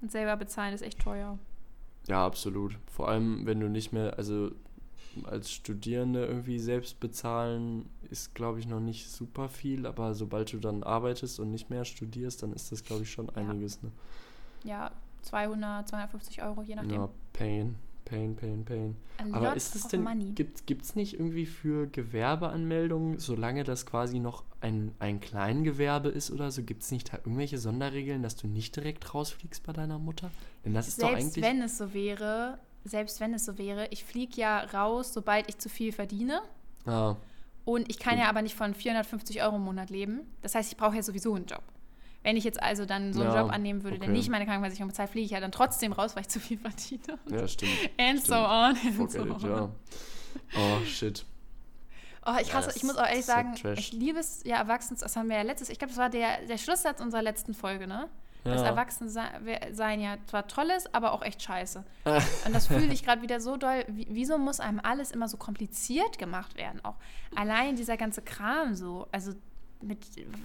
Und selber bezahlen ist echt teuer. Ja, absolut. Vor allem, wenn du nicht mehr, also als Studierende irgendwie selbst bezahlen, ist, glaube ich, noch nicht super viel, aber sobald du dann arbeitest und nicht mehr studierst, dann ist das, glaube ich, schon einiges. Ne? Ja, 200, 250 Euro, je nachdem. Ja, Pain, Pain, Pain, Pain. A Aber ist es denn, money. gibt es nicht irgendwie für Gewerbeanmeldungen, solange das quasi noch ein, ein Kleingewerbe ist oder so, gibt es nicht da irgendwelche Sonderregeln, dass du nicht direkt rausfliegst bei deiner Mutter? Denn das ist doch Selbst eigentlich. wenn es so wäre, selbst wenn es so wäre, ich fliege ja raus, sobald ich zu viel verdiene. ah, Und ich kann Gut. ja aber nicht von 450 Euro im Monat leben. Das heißt, ich brauche ja sowieso einen Job. Wenn ich jetzt also dann so einen Ja, Job annehmen würde, der okay. nicht meine Krankenversicherung bezahlt, fliege ich ja dann trotzdem raus, weil ich zu viel verdiene. ja, stimmt. And so stimmt. on and so Forget it, on. ja. Oh, shit. Oh, ich hasse, das- ich muss auch ehrlich das sagen, Trash. ich liebe es, ja, erwachsen, das haben wir ja letztes, ich glaube, das war der, der Schlusssatz unserer letzten Folge, ne? Ja. Erwachsensein ja zwar toll ist, aber auch echt scheiße. Und das fühle ich gerade wieder so doll. Wie, wieso muss einem alles immer so kompliziert gemacht werden? Auch allein dieser ganze Kram so, also mit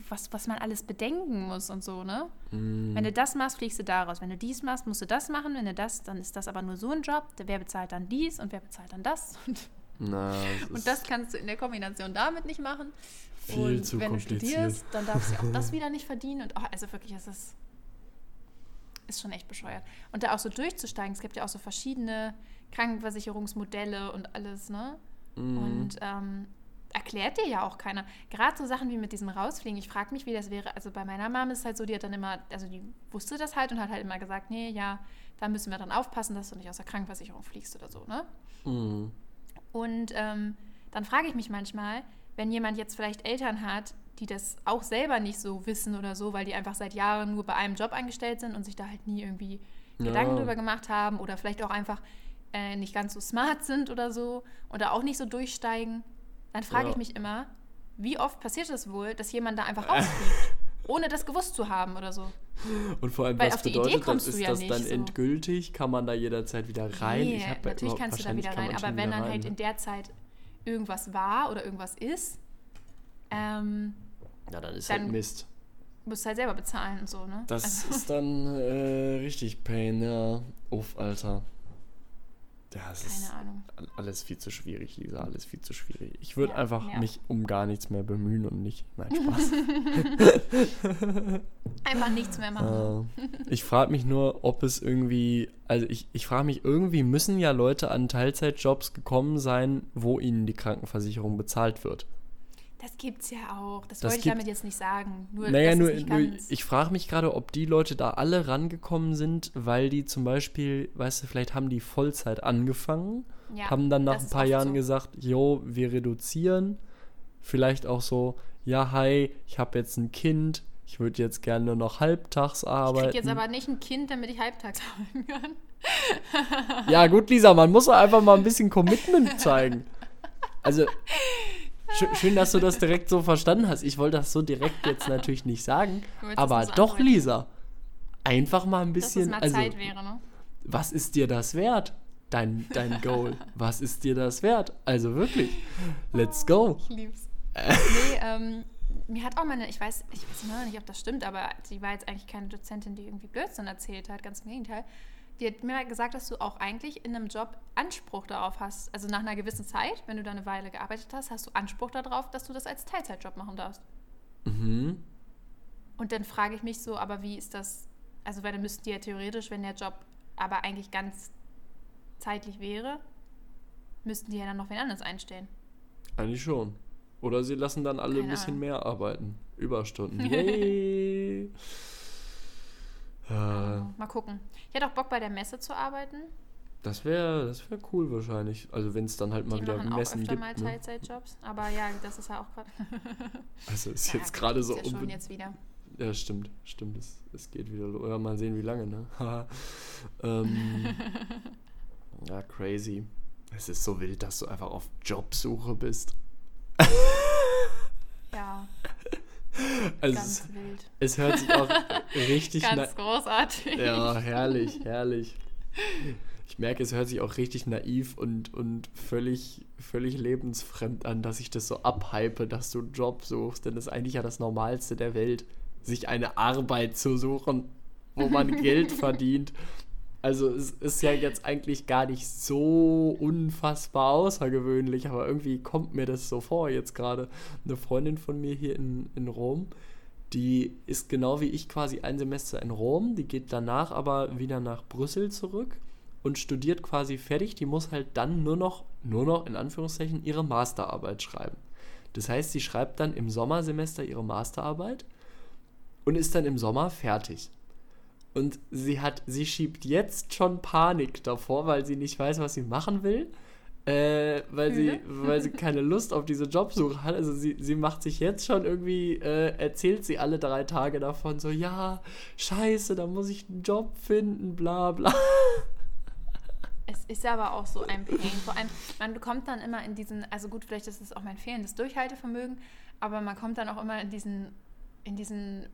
was, was man alles bedenken muss und so, ne? Mm, Wenn du das machst, fliegst du daraus. Wenn du dies machst, musst du das machen. Wenn du das, dann ist das aber nur so ein Job. Wer bezahlt dann dies und wer bezahlt dann das? Und, na, das und das kannst du in der Kombination damit nicht machen. viel und zu wenn du studierst, dann darfst du auch das wieder nicht verdienen. Und oh, also wirklich, es ist, ist schon echt bescheuert. Und da auch so durchzusteigen, es gibt ja auch so verschiedene Krankenversicherungsmodelle und alles, ne? Mm, Und ähm, erklärt dir ja auch keiner. Gerade so Sachen wie mit diesem Rausfliegen. Ich frage mich, wie das wäre. Also bei meiner Mama ist es halt so, die hat dann immer, also die wusste das halt und hat halt immer gesagt, nee, ja, da müssen wir dann aufpassen, dass du nicht aus der Krankenversicherung fliegst oder so, ne? mm, Und ähm, dann frage ich mich manchmal, wenn jemand jetzt vielleicht Eltern hat, die das auch selber nicht so wissen oder so, weil die einfach seit Jahren nur bei einem Job angestellt sind und sich da halt nie irgendwie Gedanken Ja. drüber gemacht haben oder vielleicht auch einfach äh, nicht ganz so smart sind oder so oder auch nicht so durchsteigen, dann frage Ja. ich mich immer, wie oft passiert es wohl, dass jemand da einfach rausfliegt, ohne das gewusst zu haben oder so. Und vor allem, Weil was auf die Idee bedeutet kommst das? du Ist ja das nicht dann so. endgültig? Kann man da jederzeit wieder rein? Nee, Ich hab ja natürlich kannst du da wieder rein, aber wenn dann rein, halt ne? in der Zeit irgendwas war oder irgendwas ist, ähm, Ja, dann ist dann- halt Mist. musst halt selber bezahlen und so, ne? Das also, ist dann äh, richtig Pain, ja. Uff, Alter. Ja, es ist keine Ahnung. all- alles viel zu schwierig, Lisa, alles viel zu schwierig. Ich würde Ja, einfach ja. mich um gar nichts mehr bemühen und nicht. Nein, Spaß. Einfach nichts mehr machen. äh, ich frage mich nur, ob es irgendwie, also ich, ich frage mich, irgendwie müssen ja Leute an Teilzeitjobs gekommen sein, wo ihnen die Krankenversicherung bezahlt wird. Das gibt's ja auch. Das, Das wollte ich damit jetzt nicht sagen. Nur, Naja, nur, nur ich frage mich gerade, ob die Leute da alle rangekommen sind, weil die zum Beispiel, weißt du, vielleicht haben die Vollzeit angefangen, ja, haben dann nach ein paar Jahren so. gesagt, jo, wir reduzieren. Vielleicht auch so, ja, hi, ich habe jetzt ein Kind, ich würde jetzt gerne nur noch halbtags Ich arbeiten. krieg jetzt aber nicht ein Kind, damit ich halbtags arbeiten kann. Ja, gut, Lisa, man muss einfach mal ein bisschen Commitment zeigen. Also, schön, schön, dass du das direkt so verstanden hast. Ich wollte das so direkt jetzt natürlich nicht sagen. Aber doch, andeuten. Lisa, einfach mal ein bisschen. mal Also, wäre, ne? was ist dir das wert? Dein, dein Goal. Was ist dir das wert? Also wirklich, let's go. Ich lieb's. nee, ähm, mir hat auch meine, ich weiß, ich weiß immer noch nicht, ob das stimmt, aber sie war jetzt eigentlich keine Dozentin, die irgendwie Blödsinn erzählt hat, ganz im Gegenteil. Die hat mir gesagt, dass du auch eigentlich in einem Job Anspruch darauf hast. Also nach einer gewissen Zeit, wenn du da eine Weile gearbeitet hast, hast du Anspruch darauf, dass du das als Teilzeitjob machen darfst. Mhm. Und dann frage ich mich so, aber wie ist das? Also, weil dann müssten die ja theoretisch, wenn der Job aber eigentlich ganz zeitlich wäre, müssten die ja dann noch wen anderes einstellen. Eigentlich schon. Oder sie lassen dann alle ein Keine bisschen Ahnung. mehr arbeiten. Überstunden. Yay! Äh, Also, mal gucken. Ich hätte auch Bock, bei der Messe zu arbeiten. das wäre das wär cool wahrscheinlich. Also wenn es dann halt mal Die wieder machen auch Messen öfter mal gibt. Ne? Teilzeitjobs. Aber ja, das ist ja auch gerade. Also ist Ja, jetzt gerade so ja schon jetzt wieder. Ja, stimmt, stimmt. Es, es geht wieder los. Ja, mal sehen, wie lange, ne? Ähm, ja, crazy. Es ist so wild, dass du einfach auf Jobsuche bist. Ja, Also ganz es, wild. es hört sich auch richtig Ganz großartig. Ja, herrlich, herrlich. Ich merke, es hört sich auch richtig naiv und, und völlig, völlig lebensfremd an, dass ich das so abhype, dass du einen Job suchst. Denn das ist eigentlich ja das Normalste der Welt, sich eine Arbeit zu suchen, wo man Geld verdient. Also es ist ja jetzt eigentlich gar nicht so unfassbar außergewöhnlich, aber irgendwie kommt mir das so vor jetzt gerade. Eine Freundin von mir hier in, in Rom, die ist genau wie ich quasi ein Semester in Rom, die geht danach aber wieder nach Brüssel zurück und studiert quasi fertig. Die muss halt dann nur noch, nur noch in Anführungszeichen, ihre Masterarbeit schreiben. Das heißt, sie schreibt dann im Sommersemester ihre Masterarbeit und ist dann im Sommer fertig. Und sie hat, sie schiebt jetzt schon Panik davor, weil sie nicht weiß, was sie machen will. Äh, weil, sie, weil sie keine Lust auf diese Jobsuche hat. Also sie, sie macht sich jetzt schon irgendwie, äh, erzählt sie alle drei Tage davon, so, ja, scheiße, da muss ich einen Job finden, bla bla. Es ist aber auch so ein Pain. Vor allem, man bekommt dann immer in diesen, also gut, vielleicht ist es auch mein fehlendes Durchhaltevermögen, aber man kommt dann auch immer in diesen, in diesen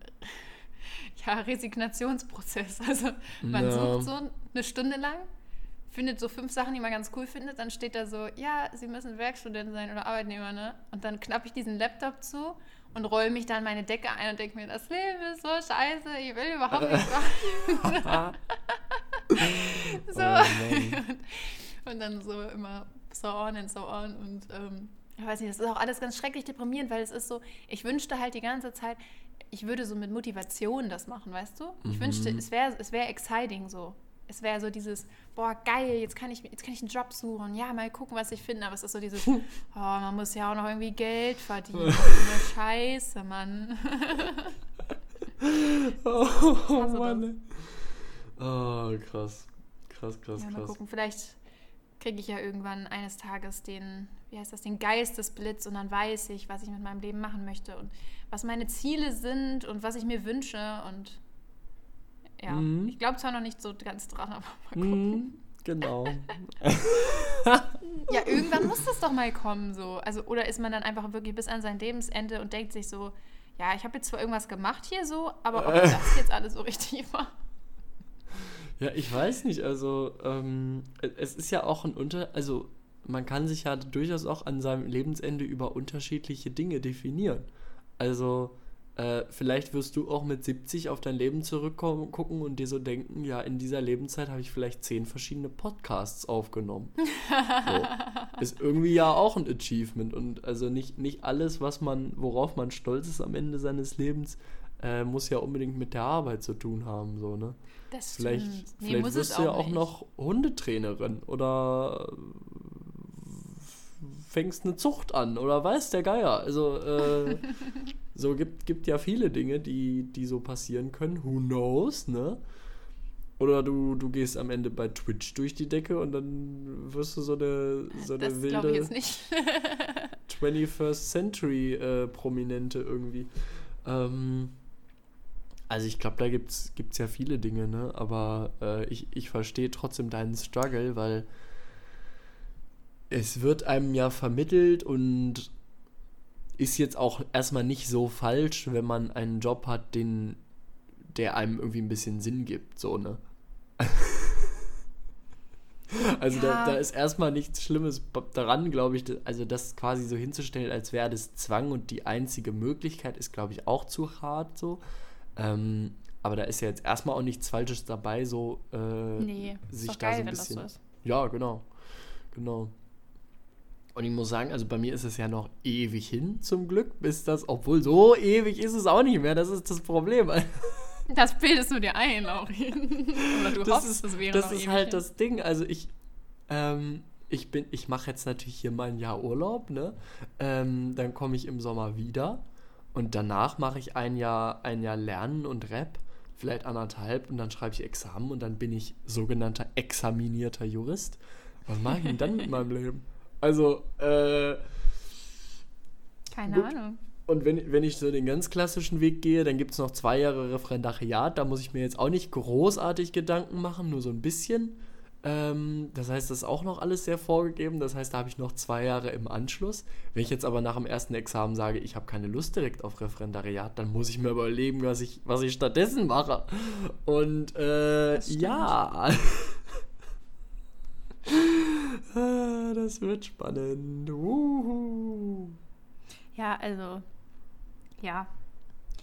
ja, Resignationsprozess. Also man Ja. sucht so eine Stunde lang, findet so fünf Sachen, die man ganz cool findet, dann steht da so, ja, Sie müssen Werkstudent sein oder Arbeitnehmer, ne? Und dann knappe ich diesen Laptop zu und roll mich dann meine Decke ein und denke mir, das Leben ist so scheiße, ich will überhaupt nichts machen. so. Oh Mann. und dann so immer so on and so on und ähm, ich weiß nicht, das ist auch alles ganz schrecklich deprimierend, weil es ist so, ich wünschte halt die ganze Zeit, ich würde so mit Motivation das machen, weißt du? Ich wünschte, es wäre es wär exciting so. Es wäre so dieses, boah, geil, jetzt kann, ich, jetzt kann ich einen Job suchen. Ja, mal gucken, was ich finde. Aber es ist so dieses, oh, man muss ja auch noch irgendwie Geld verdienen. Scheiße, Mann. Oh, hasse Mann. Oh, krass. Krass, krass, Ja, mal krass. gucken. Vielleicht kriege ich ja irgendwann eines Tages den, wie heißt das, den Geistesblitz und dann weiß ich, was ich mit meinem Leben machen möchte und was meine Ziele sind und was ich mir wünsche und ja, Mhm. ich glaube zwar noch nicht so ganz dran, aber mal gucken. Mhm, genau. Ja, irgendwann muss das doch mal kommen so. Also oder ist man dann einfach wirklich bis an sein Lebensende und denkt sich so, ja, ich habe jetzt zwar irgendwas gemacht hier so, aber ob Äh. das jetzt alles so richtig war. Ja, ich weiß nicht, also ähm, es ist ja auch ein Unter... Also man kann sich ja durchaus auch an seinem Lebensende über unterschiedliche Dinge definieren. Also äh, vielleicht wirst du auch mit 70 auf dein Leben zurückkommen, gucken und dir so denken, ja, in dieser Lebenszeit habe ich vielleicht zehn verschiedene Podcasts aufgenommen. So. Ist irgendwie ja auch ein Achievement und also nicht, nicht alles, was man, worauf man stolz ist am Ende seines Lebens, äh, muss ja unbedingt mit der Arbeit zu tun haben, so, ne? Das Vielleicht, stimmt. vielleicht wirst du ja auch nicht. noch Hundetrainerin oder fängst eine Zucht an oder weiß der Geier. Also äh, so gibt, gibt ja viele Dinge, die, die so passieren können. Who knows, ne? Oder du, du gehst am Ende bei Twitch durch die Decke und dann wirst du so eine, so eine Das wilde ich jetzt nicht. 21st Century äh, Prominente irgendwie. Ähm, also ich glaube, da gibt es ja viele Dinge, ne? Aber äh, ich, ich verstehe trotzdem deinen Struggle, weil es wird einem ja vermittelt und ist jetzt auch erstmal nicht so falsch, wenn man einen Job hat, den, der einem irgendwie ein bisschen Sinn gibt, so, ne? Also Ja. da, da ist erstmal nichts Schlimmes daran, glaube ich. Also das quasi so hinzustellen, als wäre das Zwang und die einzige Möglichkeit, ist, glaube ich, auch zu hart so. Ähm, aber da ist ja jetzt erstmal auch nichts Falsches dabei, so äh, Nee, ist sich doch da geil, so ein wenn das bisschen. so ist. Ja, genau. Genau. Und ich muss sagen, also bei mir ist es ja noch ewig hin, zum Glück, bis das, obwohl so ewig ist es auch nicht mehr, das ist das Problem. Das bildest du dir ein, Lauri. Oder du das hoffst, ist, es wäre das ist halt hin. das Ding. Also ich, ähm, ich bin, ich mache jetzt natürlich hier mal ein Jahr Urlaub, ne? Ähm, dann komme ich im Sommer wieder und danach mache ich ein Jahr, ein Jahr Lernen und Rap, vielleicht anderthalb und dann schreibe ich Examen und dann bin ich sogenannter examinierter Jurist. Was mache ich denn dann mit meinem Leben? Also, äh, Keine gut. Ahnung. und wenn, wenn ich so den ganz klassischen Weg gehe, dann gibt es noch zwei Jahre Referendariat. Da muss ich mir jetzt auch nicht großartig Gedanken machen, nur so ein bisschen. Ähm, das heißt, das ist auch noch alles sehr vorgegeben. Das heißt, da habe ich noch zwei Jahre im Anschluss. Wenn ich jetzt aber nach dem ersten Examen sage, ich habe keine Lust direkt auf Referendariat, dann muss ich mir überlegen, was ich, was ich stattdessen mache. Und äh, ja. Ah, das wird spannend. Uhu. Ja, also, ja,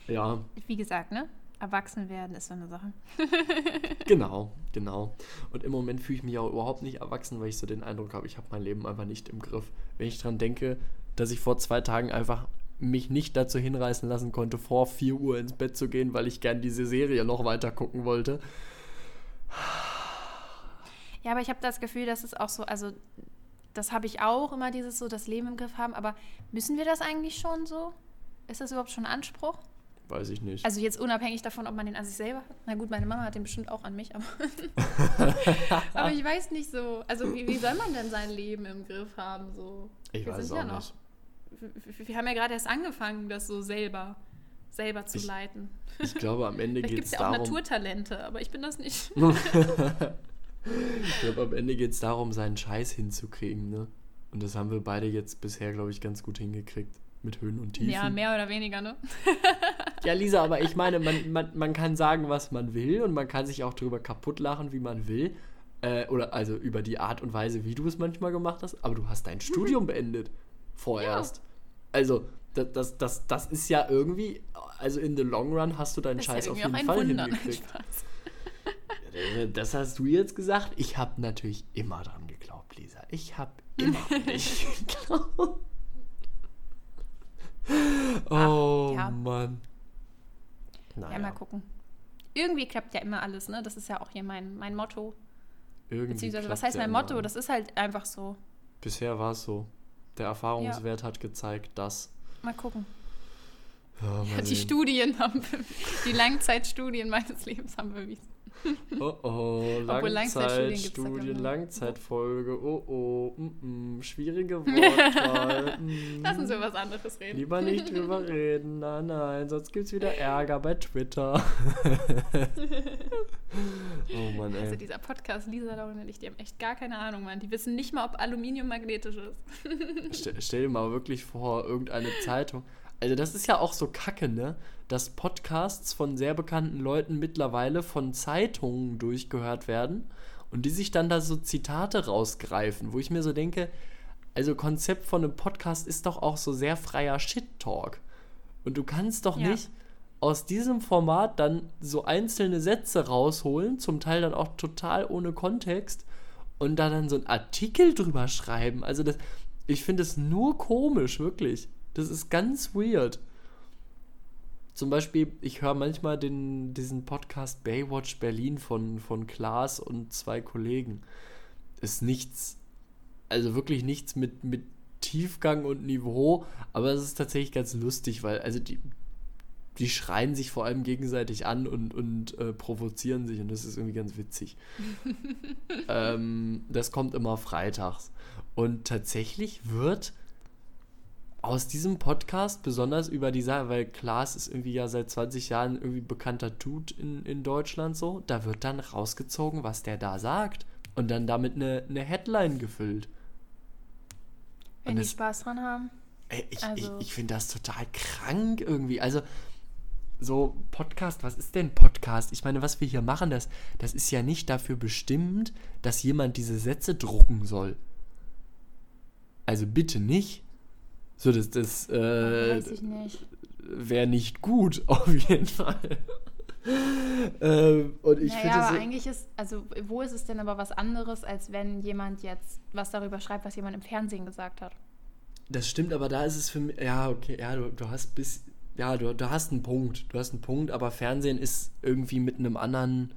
Ja, wie gesagt, ne? Erwachsen werden ist so eine Sache. Genau, genau. Und im Moment fühle ich mich auch überhaupt nicht erwachsen, weil ich so den Eindruck habe, ich habe mein Leben einfach nicht im Griff. Wenn ich dran denke, dass ich vor zwei Tagen einfach mich nicht dazu hinreißen lassen konnte, vor 4 Uhr ins Bett zu gehen, weil ich gern diese Serie noch weiter gucken wollte. Ja, aber ich habe das Gefühl, dass es auch so, also das habe ich auch immer, dieses so das Leben im Griff haben, aber müssen wir das eigentlich schon so? Ist das überhaupt schon ein Anspruch? Weiß ich nicht. Also jetzt unabhängig davon, ob man den an sich selber hat. Na gut, meine Mama hat den bestimmt auch an mich, aber, aber ich weiß nicht so. Also wie, wie soll man denn sein Leben im Griff haben? So? ich wir weiß sind auch ja noch- nicht. Wir- Wir haben ja gerade erst angefangen, das so selber, selber zu Ich- leiten. Ich glaube, am Ende geht gibt es es ja auch darum, Naturtalente, aber ich bin das nicht. ich glaube, am Ende geht es darum, seinen Scheiß hinzukriegen, ne? Und das haben wir beide jetzt bisher, glaube ich, ganz gut hingekriegt. Mit Höhen und Tiefen. Ja, mehr oder weniger, ne? Ja, Lisa, aber ich meine, man, man, man kann sagen, was man will und man kann sich auch darüber kaputt lachen, wie man will. Äh, oder also über die Art und Weise, wie du es manchmal gemacht hast. Aber du hast dein Studium beendet. Vorerst. Also, das, das, das, das ist ja irgendwie, also in the long run hast du deinen Das Scheiß ja auf jeden Fall Wunder. hingekriegt. Spaß. Das hast du jetzt gesagt. Ich habe natürlich immer dran geglaubt, Lisa. Ich habe immer an dich geglaubt. Oh ja. Mann. Ja, Naja, mal gucken. Irgendwie klappt ja immer alles, ne? Das ist ja auch hier mein, mein Motto. irgendwie Beziehungsweise, was heißt ja mein immer. Motto? Das ist halt einfach so. Bisher war es so. Der Erfahrungswert hat gezeigt, dass. Mal gucken. Ja, mal Die sehen. Studien haben, die Langzeitstudien meines Lebens haben bewiesen. Oh oh, Langzeitstudien. Langzeitfolge. Oh oh, mm, mm, schwierige Wortwahl. mm. Lass uns über was anderes reden. Lieber nicht drüber reden, nein, nein, sonst gibt's wieder Ärger bei Twitter. oh Mann, Also ey. dieser Podcast, Lisa, Lauren und ich, die haben echt gar keine Ahnung, Mann. Die wissen nicht mal, ob Aluminium magnetisch ist. Stell, stell dir mal wirklich vor, irgendeine Zeitung. Also, das ist ja auch so kacke, ne? Dass Podcasts von sehr bekannten Leuten mittlerweile von Zeitungen durchgehört werden und die sich dann da so Zitate rausgreifen, wo ich mir so denke, also Konzept von einem Podcast ist doch auch so sehr freier Shit-Talk. Und du kannst doch Ja. nicht aus diesem Format dann so einzelne Sätze rausholen, zum Teil dann auch total ohne Kontext und da dann so einen Artikel drüber schreiben. Also das, ich finde es nur komisch, wirklich. Das ist ganz weird. Zum Beispiel, ich höre manchmal den, diesen Podcast Baywatch Berlin von, von Klaas und zwei Kollegen. Ist nichts, also wirklich nichts mit, mit Tiefgang und Niveau, aber es ist tatsächlich ganz lustig, weil also die, die schreien sich vor allem gegenseitig an und, und äh, provozieren sich und das ist irgendwie ganz witzig. ähm, das kommt immer freitags. Und tatsächlich wird aus diesem Podcast, besonders über die Sache, weil Klaas ist irgendwie ja seit 20 Jahren irgendwie bekannter Dude in, in Deutschland so, da wird dann rausgezogen, was der da sagt und dann damit eine, eine Headline gefüllt. Wenn die Spaß dran haben. Ey, ich also. ich, ich finde das total krank irgendwie. Also, so Podcast, was ist denn Podcast? Ich meine, was wir hier machen, das, das ist ja nicht dafür bestimmt, dass jemand diese Sätze drucken soll. Also bitte nicht. So, das, das äh, Weiß ich nicht. wäre nicht gut, auf jeden Fall. ähm, und ich naja, finde aber so, eigentlich ist, also wo ist es denn aber was anderes, als wenn jemand jetzt was darüber schreibt, was jemand im Fernsehen gesagt hat? Das stimmt, aber da ist es für mich, ja, okay, ja, du, du hast bis, ja, du, du hast einen Punkt, du hast einen Punkt, aber Fernsehen ist irgendwie mit einem anderen,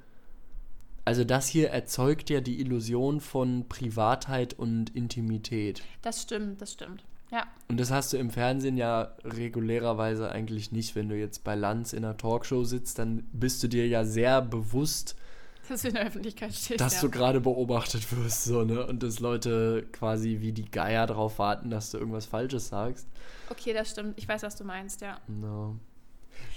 also das hier erzeugt ja die Illusion von Privatheit und Intimität. Das stimmt, das stimmt. Ja. Und das hast du im Fernsehen ja regulärerweise eigentlich nicht. Wenn du jetzt bei Lanz in einer Talkshow sitzt, dann bist du dir ja sehr bewusst, dass du in der Öffentlichkeit stehst. Dass ja. du gerade beobachtet wirst, so, ne? Und dass Leute quasi wie die Geier darauf warten, dass du irgendwas Falsches sagst. Okay, das stimmt. Ich weiß, was du meinst, ja. No.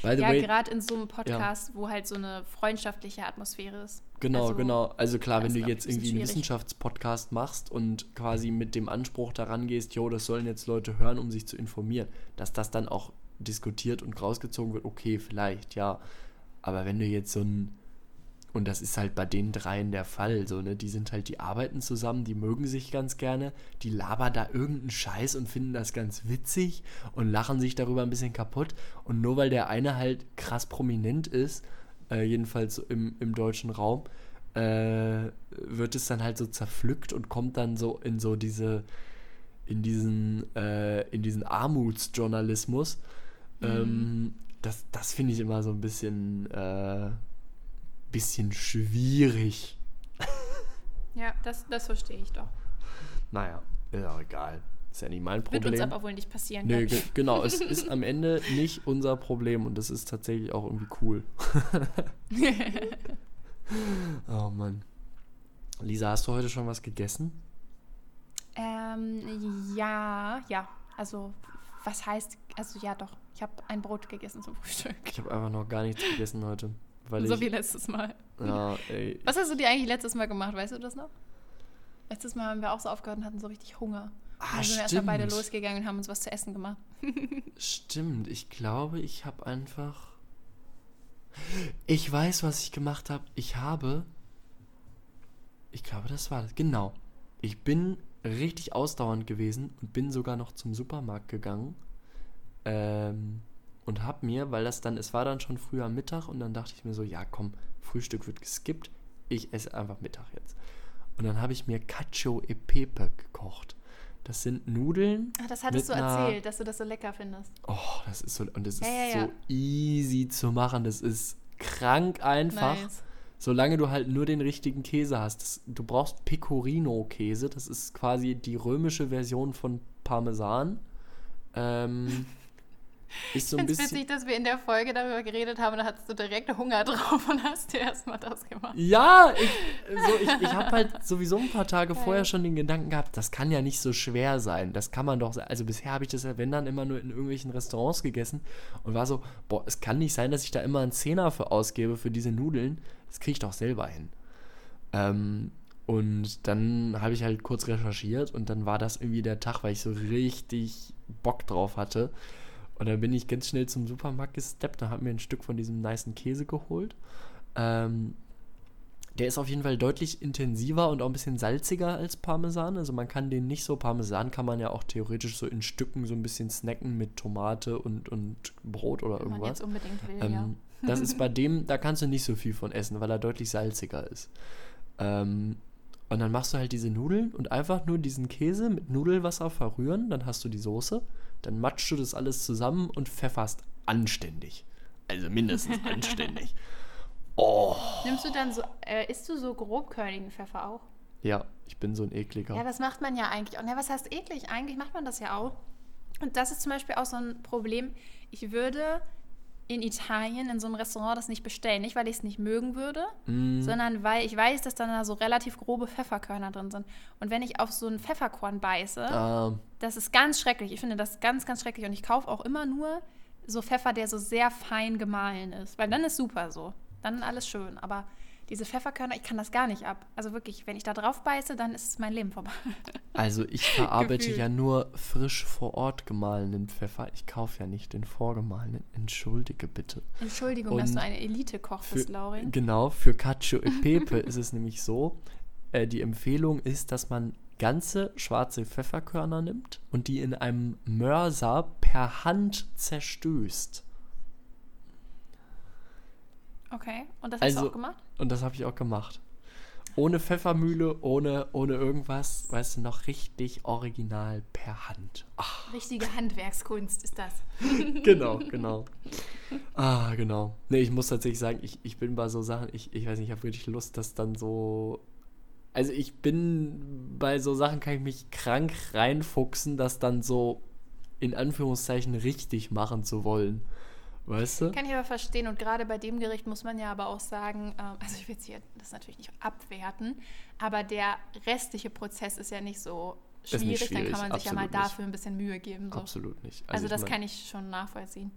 ja, gerade in so einem Podcast, ja. wo halt so eine freundschaftliche Atmosphäre ist. Genau, also, genau. Also klar, wenn du jetzt irgendwie einen Wissenschaftspodcast machst und quasi mit dem Anspruch daran gehst, jo, das sollen jetzt Leute hören, um sich zu informieren, dass das dann auch diskutiert und rausgezogen wird, okay, vielleicht, ja. Aber wenn du jetzt so ein und das ist halt bei den dreien der Fall, so, ne? Die sind halt, die arbeiten zusammen, die mögen sich ganz gerne, die labern da irgendeinen Scheiß und finden das ganz witzig und lachen sich darüber ein bisschen kaputt. Und nur weil der eine halt krass prominent ist, äh, jedenfalls im, im deutschen Raum, äh, wird es dann halt so zerpflückt und kommt dann so in so diese, in diesen, äh, in diesen Armutsjournalismus. Mhm. Ähm, das das finde ich immer so ein bisschen äh, bisschen schwierig. Ja, das, das verstehe ich doch. Naja, ist auch egal. Ist ja nicht mein Problem. Wird uns aber wohl nicht passieren. Nee, ge genau. Es ist am Ende nicht unser Problem und das ist tatsächlich auch irgendwie cool. oh Mann. Lisa, hast du heute schon was gegessen? Ähm, ja, ja. Also, was heißt, also ja doch. Ich habe ein Brot gegessen zum Frühstück. Ich habe einfach noch gar nichts gegessen heute. Weil so ich, wie letztes Mal. Ja, ey. Was hast du dir eigentlich letztes Mal gemacht? Weißt du das noch? Letztes Mal haben wir auch so aufgehört und hatten so richtig Hunger. Ah, dann sind wir erstmal beide losgegangen und haben uns was zu essen gemacht. stimmt. Ich glaube, ich habe einfach. Ich weiß, was ich gemacht habe. Ich habe. Ich glaube, das war das. Genau. Ich bin richtig ausdauernd gewesen und bin sogar noch zum Supermarkt gegangen. Ähm, und hab mir, weil das dann, es war dann schon früher Mittag und dann dachte ich mir so, ja komm, Frühstück wird geskippt, ich esse einfach Mittag jetzt. Und dann habe ich mir Cacio e Pepe gekocht. Das sind Nudeln. Ach, das hattest du erzählt, dass du das so lecker findest. Oh, das ist so, und das ist ja, ja, so easy zu machen. Das ist krank einfach. Nice. Solange du halt nur den richtigen Käse hast. Das, du brauchst Pecorino-Käse. Das ist quasi die römische Version von Parmesan. Ähm, Ist so ein bisschen. witzig, dass wir in der Folge darüber geredet haben, da hattest du direkt Hunger drauf und hast dir erstmal das gemacht. Ja, ich, so, ich, ich habe halt sowieso ein paar Tage Geil. vorher schon den Gedanken gehabt, das kann ja nicht so schwer sein. Das kann man doch, also bisher habe ich das ja, wenn dann, immer nur in irgendwelchen Restaurants gegessen und war so, boah, es kann nicht sein, dass ich da immer einen Zehner für ausgebe für diese Nudeln. Das kriege ich doch selber hin. Ähm, und dann habe ich halt kurz recherchiert und dann war das irgendwie der Tag, weil ich so richtig Bock drauf hatte. Und dann bin ich ganz schnell zum Supermarkt gesteppt und habe mir ein Stück von diesem niceen Käse geholt. Ähm, der ist auf jeden Fall deutlich intensiver und auch ein bisschen salziger als Parmesan. Also man kann den nicht so, Parmesan kann man ja auch theoretisch so in Stücken so ein bisschen snacken mit Tomate und, und Brot oder irgendwas. Wenn man jetzt unbedingt will, ähm, ja. Das ist bei dem, da kannst du nicht so viel von essen, weil er deutlich salziger ist. Ähm, und dann machst du halt diese Nudeln und einfach nur diesen Käse mit Nudelwasser verrühren, dann hast du die Soße dann matschst du das alles zusammen und pfefferst anständig. Also mindestens anständig. Oh. Nimmst du dann so, äh, isst du so grobkörnigen Pfeffer auch? Ja, ich bin so ein ekliger. Ja, das macht man ja eigentlich. Und ja, was heißt eklig? Eigentlich macht man das ja auch. Und das ist zum Beispiel auch so ein Problem. Ich würde in Italien in so einem Restaurant das nicht bestellen. Nicht, weil ich es nicht mögen würde, Mm. sondern weil ich weiß, dass dann da so relativ grobe Pfefferkörner drin sind. Und wenn ich auf so einen Pfefferkorn beiße, Ah, das ist ganz schrecklich. Ich finde das ganz, ganz schrecklich. Und ich kaufe auch immer nur so Pfeffer, der so sehr fein gemahlen ist. Weil dann ist super so. Dann alles schön. Aber diese Pfefferkörner, ich kann das gar nicht ab. Also wirklich, wenn ich da drauf beiße, dann ist mein Leben vorbei. also ich verarbeite ja nur frisch vor Ort gemahlenen Pfeffer. Ich kaufe ja nicht den vorgemahlenen. Entschuldige bitte. Entschuldigung, dass Und du eine Elite-Koch bist, Laurin. genau, für Cacio e Pepe ist es nämlich so, äh, die Empfehlung ist, dass man ganze schwarze Pfefferkörner nimmt und die in einem Mörser per Hand zerstößt. Okay, und das hast du Also- auch gemacht? Und das habe ich auch gemacht. Ohne Pfeffermühle, ohne, ohne irgendwas, weißt du, noch richtig original per Hand. Ach, Richtige Handwerkskunst ist das. genau, genau. Ah, genau. Nee, ich muss tatsächlich sagen, ich, ich bin bei so Sachen, ich, ich weiß nicht, ich habe wirklich Lust, dass dann so. Also ich bin bei so Sachen, kann ich mich krank reinfuchsen, das dann so in Anführungszeichen richtig machen zu wollen. Weißt du? Kann ich aber verstehen. Und gerade bei dem Gericht muss man ja aber auch sagen, ähm, also ich will jetzt hier das natürlich nicht abwerten, aber der restliche Prozess ist ja nicht so Ist nicht schwierig. schwierig, Dann kann man sich ja mal absolut nicht. dafür ein bisschen Mühe geben. So. Absolut nicht. Also, ich das mein- kann ich schon nachvollziehen.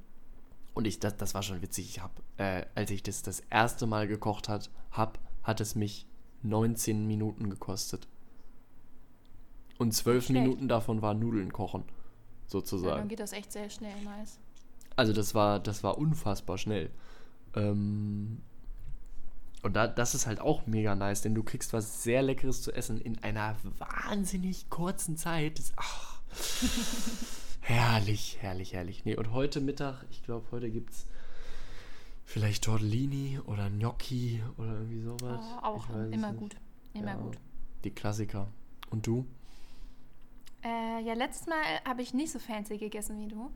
Und ich, das, das war schon witzig. Ich habe, äh, als ich das das erste Mal gekocht hat, hab, hat es mich 19 Minuten gekostet. Und 12 Schlecht. Minuten davon waren Nudeln kochen, Ja, dann sozusagen. geht das echt sehr schnell, nice. Also das war, das war unfassbar schnell. Ähm, und da, das ist halt auch mega nice, denn du kriegst was sehr Leckeres zu essen in einer wahnsinnig kurzen Zeit. Das, ach, herrlich, herrlich, herrlich. Nee, und heute Mittag, ich glaube, heute gibt es vielleicht Tortellini oder Gnocchi oder irgendwie sowas. Oh, auch immer gut. Immer Ja, gut. Die Klassiker. Und du? Äh, ja, letztes Mal habe ich nicht so fancy gegessen wie du.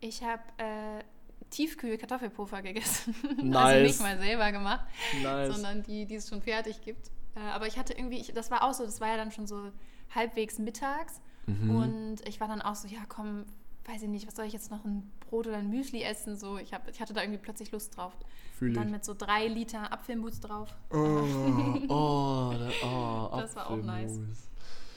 Ich habe äh, Tiefkühl-Kartoffelpuffer gegessen. Also Nice. nicht mal selber gemacht, Nice. sondern die, die es schon fertig gibt. Äh, aber ich hatte irgendwie, ich, das war auch so, das war ja dann schon so halbwegs mittags. Mhm. Und ich war dann auch so, ja komm, weiß ich nicht, was soll ich jetzt noch, ein Brot oder ein Müsli essen? So, ich, hab, ich hatte da irgendwie plötzlich Lust drauf. Dann ich. mit so drei Liter Apfelmus drauf. Oh, oh, oh Das war auch nice.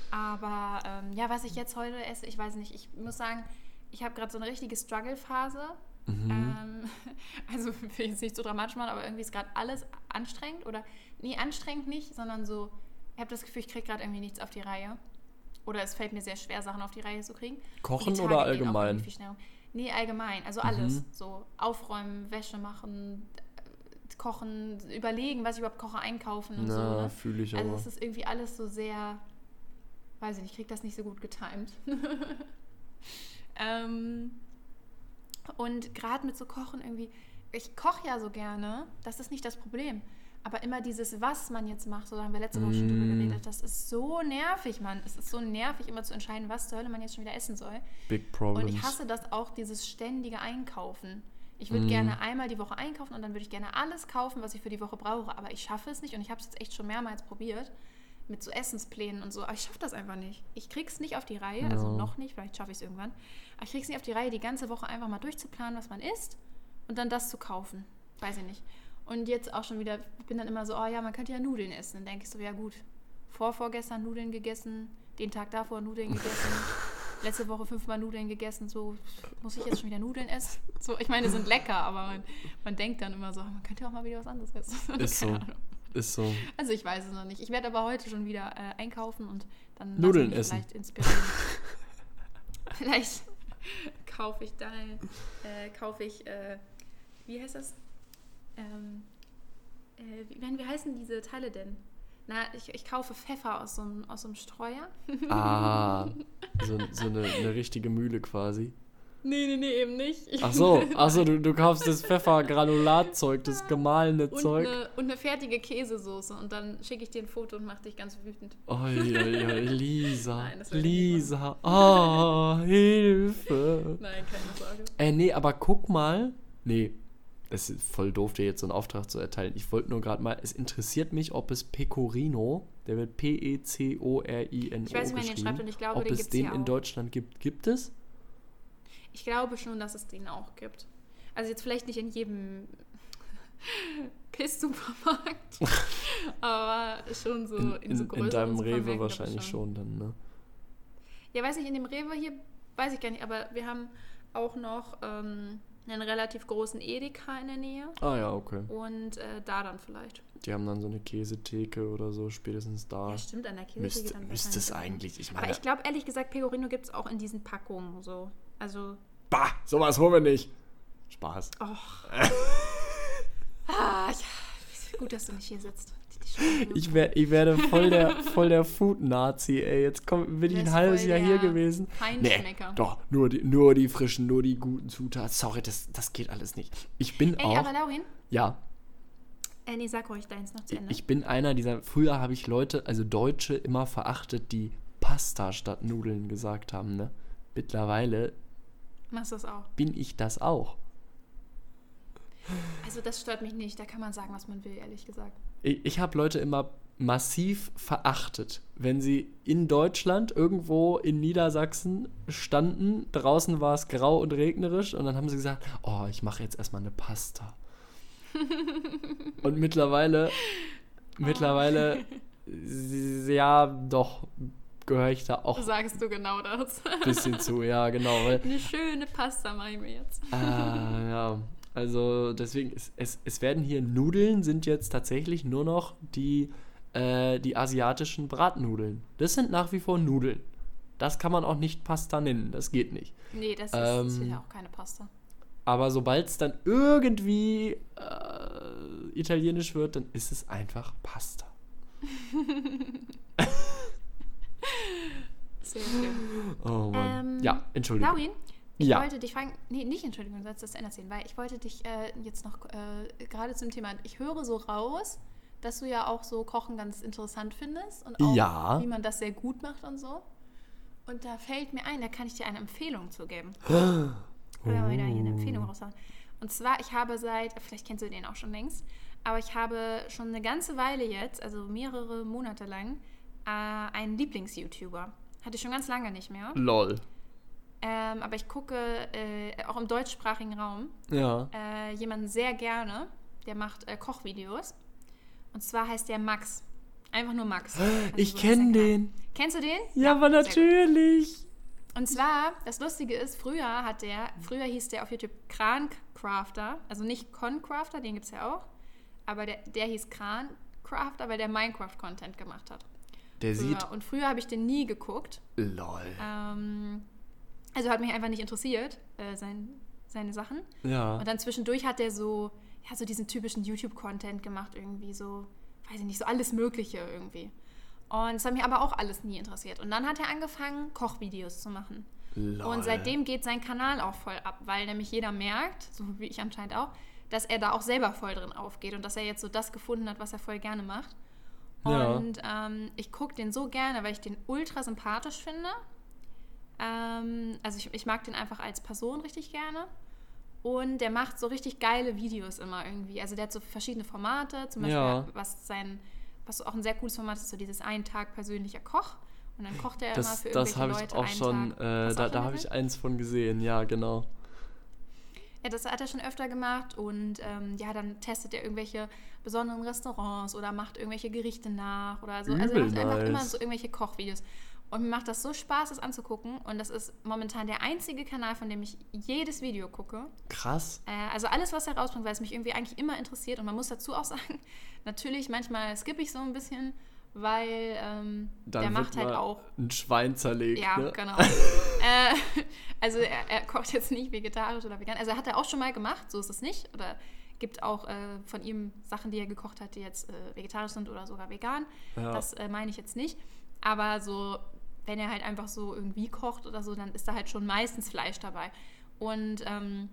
Aber ähm, ja, was ich jetzt heute esse, ich weiß nicht. Ich muss sagen, ich habe gerade so eine richtige Struggle-Phase. Mhm. Ähm, also will ich jetzt nicht so dramatisch machen, aber irgendwie ist gerade alles anstrengend. Oder, nee, anstrengend nicht, sondern so, ich habe das Gefühl, ich kriege gerade irgendwie nichts auf die Reihe. Oder es fällt mir sehr schwer, Sachen auf die Reihe zu kriegen. Kochen oder allgemein? viel schneller. Nee, allgemein. Also alles. Mhm. So aufräumen, Wäsche machen, kochen, überlegen, was ich überhaupt koche, einkaufen und so. Na, Ne? fühle ich Also aber. es ist irgendwie alles so sehr, weiß ich nicht, ich krieg das nicht so gut getimt. ähm, und gerade mit so Kochen irgendwie, ich koche ja so gerne, das ist nicht das Problem. Aber immer dieses, was man jetzt macht, so haben wir letzte Woche schon drüber Mm. geredet, das ist so nervig, Mann. Es ist so nervig, immer zu entscheiden, was zur Hölle man jetzt schon wieder essen soll. Big Und Problems. ich hasse das auch, dieses ständige Einkaufen. Ich würde Mm. gerne einmal die Woche einkaufen und dann würde ich gerne alles kaufen, was ich für die Woche brauche. Aber ich schaffe es nicht und ich habe es jetzt echt schon mehrmals probiert mit so Essensplänen und so. Aber ich schaffe das einfach nicht. Ich krieg's nicht auf die Reihe, also No. noch nicht, vielleicht schaffe ich es irgendwann. Aber ich krieg's nicht auf die Reihe, die ganze Woche einfach mal durchzuplanen, was man isst und dann das zu kaufen. Weiß ich nicht. Und jetzt auch schon wieder, ich bin dann immer so, oh ja, man könnte ja Nudeln essen. Dann denke ich so, ja gut, vorvorgestern Nudeln gegessen, den Tag davor Nudeln gegessen, letzte Woche fünfmal Nudeln gegessen, so muss ich jetzt schon wieder Nudeln essen? So, ich meine, die sind lecker, aber man, man denkt dann immer so, man könnte auch mal wieder was anderes essen. Ist so. Ist so. Also ich weiß es noch nicht. Ich werde aber heute schon wieder äh, einkaufen und dann Nudeln essen. vielleicht inspirieren. vielleicht kaufe ich dann, äh, kaufe ich, äh, wie heißt das? Ähm, äh, wie, wie heißen diese Teile denn? Na, ich, ich kaufe Pfeffer aus so einem, aus so einem Streuer. Ah, so, so eine, eine richtige Mühle quasi. Nee, nee, nee, eben nicht. Ich- Ach so, ach so du, du kaufst das Pfeffergranulatzeug, das gemahlene und Zeug. eine, und eine fertige Käsesoße und dann schicke ich dir ein Foto und mache dich ganz wütend. Oi, oi, oi, Lisa, Nein, Lisa, ah, Hilfe. Nein, keine Sorge. Äh, nee, aber guck mal. Nee. es ist voll doof, dir jetzt so einen Auftrag zu erteilen. Ich wollte nur gerade mal, es interessiert mich, ob es Pecorino, der wird P-E-C-O-R-I-N-O Ich weiß nicht, wer den geschrieben, schreibt und ich glaube, ob den es den in auch. Deutschland gibt. Gibt es? Ich glaube schon, dass es den auch gibt. Also jetzt vielleicht nicht in jedem Piss-Supermarkt, aber schon so In, in, so in, größeren in deinem Rewe wahrscheinlich schon dann, ne? Ja, weiß nicht, in dem Rewe hier, weiß ich gar nicht, aber wir haben auch noch ähm, einen relativ großen Edeka in der Nähe Ah ja, okay. und äh, da dann vielleicht. Die haben dann so eine Käsetheke oder so, spätestens da. Ja, stimmt, an der Käse Müsste, dann müsste es eigentlich, ich Aber meine, ich glaube, ehrlich gesagt, Pecorino gibt es auch in diesen Packungen so. Also, bah, sowas holen wir nicht. Spaß. och. ah, ja, gut, dass du nicht hier sitzt. Ich, wär, ich werde voll der, voll der Food-Nazi, ey. Jetzt komm, bin ich ein halbes Jahr hier gewesen. Feinschmecker. doch, nur die, nur die frischen, nur die guten Zutaten. Sorry, das, das geht alles nicht. Ich bin Ey, auch, aber Laurin, ja, äh, nee, sag ruhig deins noch zu Ende. ich bin einer dieser, früher habe ich Leute, also Deutsche, immer verachtet, die Pasta statt Nudeln gesagt haben, ne? Mittlerweile Machst du das auch? bin ich das auch. Also, das stört mich nicht. Da kann man sagen, was man will, ehrlich gesagt. Ich, ich habe Leute immer massiv verachtet, wenn sie in Deutschland irgendwo in Niedersachsen standen. Draußen war es grau und regnerisch und dann haben sie gesagt, oh, ich mache jetzt erstmal eine Pasta. und mittlerweile, mittlerweile, s- ja, doch, gehöre ich da auch ein Sagst du genau das? bisschen zu, ja, genau. Eine schöne Pasta mache ich mir jetzt. Ah, ja. Also deswegen, es, es, es werden hier Nudeln, sind jetzt tatsächlich nur noch die, äh, die asiatischen Bratnudeln. Das sind nach wie vor Nudeln. Das kann man auch nicht Pasta nennen, das geht nicht. Nee, das ist, Ähm, das ist ja auch keine Pasta. Aber sobald es dann irgendwie äh, italienisch wird, dann ist es einfach Pasta. Sehr schön. Oh Mann. Ähm, ja, Entschuldigung. Laurin, ich Ja. wollte dich fragen, nee, nicht Entschuldigung, du sollst das Ende erzählen, weil ich wollte dich äh, jetzt noch äh, gerade zum Thema, ich höre so raus, dass du ja auch so Kochen ganz interessant findest und auch Ja. wie man das sehr gut macht und so. Und da fällt mir ein, da kann ich dir eine Empfehlung zu geben. Können wir mal wieder hier eine Empfehlung raushauen. Und zwar, ich habe seit, vielleicht kennst du den auch schon längst, aber ich habe schon eine ganze Weile jetzt, also mehrere Monate lang, äh, einen Lieblings-YouTuber. Hatte ich schon ganz lange nicht mehr. Lol. Ähm, aber ich gucke äh, auch im deutschsprachigen Raum Ja. äh, jemanden sehr gerne, der macht äh, Kochvideos. Und zwar heißt der Max. Einfach nur Max. Also Ich so kenne den. Kennst du den? Ja, aber sehr gut. natürlich. Und zwar, das Lustige ist, früher hat der, früher hieß der auf YouTube Krancrafter, also nicht Concrafter, den gibt es ja auch, aber der, der hieß Krancrafter, weil der Minecraft-Content gemacht hat. Der sieht. Früher. Und früher habe ich den nie geguckt. Lol. Ähm, also hat mich einfach nicht interessiert, äh, sein, seine Sachen. Ja. Und dann zwischendurch hat er so, ja, so diesen typischen YouTube-Content gemacht, irgendwie so, weiß ich nicht, so alles Mögliche irgendwie. Und es hat mich aber auch alles nie interessiert. Und dann hat er angefangen, Kochvideos zu machen. Lol. Und seitdem geht sein Kanal auch voll ab, weil nämlich jeder merkt, so wie ich anscheinend auch, dass er da auch selber voll drin aufgeht und dass er jetzt so das gefunden hat, was er voll gerne macht. Ja. Und ähm, ich gucke den so gerne, weil ich den ultra sympathisch finde. Ähm, also ich, ich mag den einfach als Person richtig gerne. Und der macht so richtig geile Videos immer irgendwie. Also der hat so verschiedene Formate, zum Beispiel Ja. was sein, was auch ein sehr cooles Format ist, so dieses ein Tag persönlicher Koch. Und dann kocht er immer Das, für das irgendwelche habe ich Leute auch einen schon, Tag. äh, da, auch da habe ich eins von gesehen, ja, genau. Ja, das hat er schon öfter gemacht und ähm, ja, dann testet er irgendwelche besonderen Restaurants oder macht irgendwelche Gerichte nach oder so. also er Übel macht einfach nice. immer so irgendwelche Kochvideos. Und mir macht das so Spaß, das anzugucken. Und das ist momentan der einzige Kanal, von dem ich jedes Video gucke. Krass. Äh, also alles, was er rausbringt, weil es mich irgendwie eigentlich immer interessiert. Und man muss dazu auch sagen, natürlich manchmal skippe ich so ein bisschen, weil ähm, der macht halt auch ein Schwein zerlegt, ja, ne? genau. äh, also er, er kocht jetzt nicht vegetarisch oder vegan. Also hat er auch schon mal gemacht, so ist es nicht. Oder gibt auch äh, von ihm Sachen, die er gekocht hat, die jetzt äh, vegetarisch sind oder sogar vegan. Ja. Das äh, meine ich jetzt nicht. Aber so, wenn er halt einfach so irgendwie kocht oder so, dann ist da halt schon meistens Fleisch dabei. Und ähm,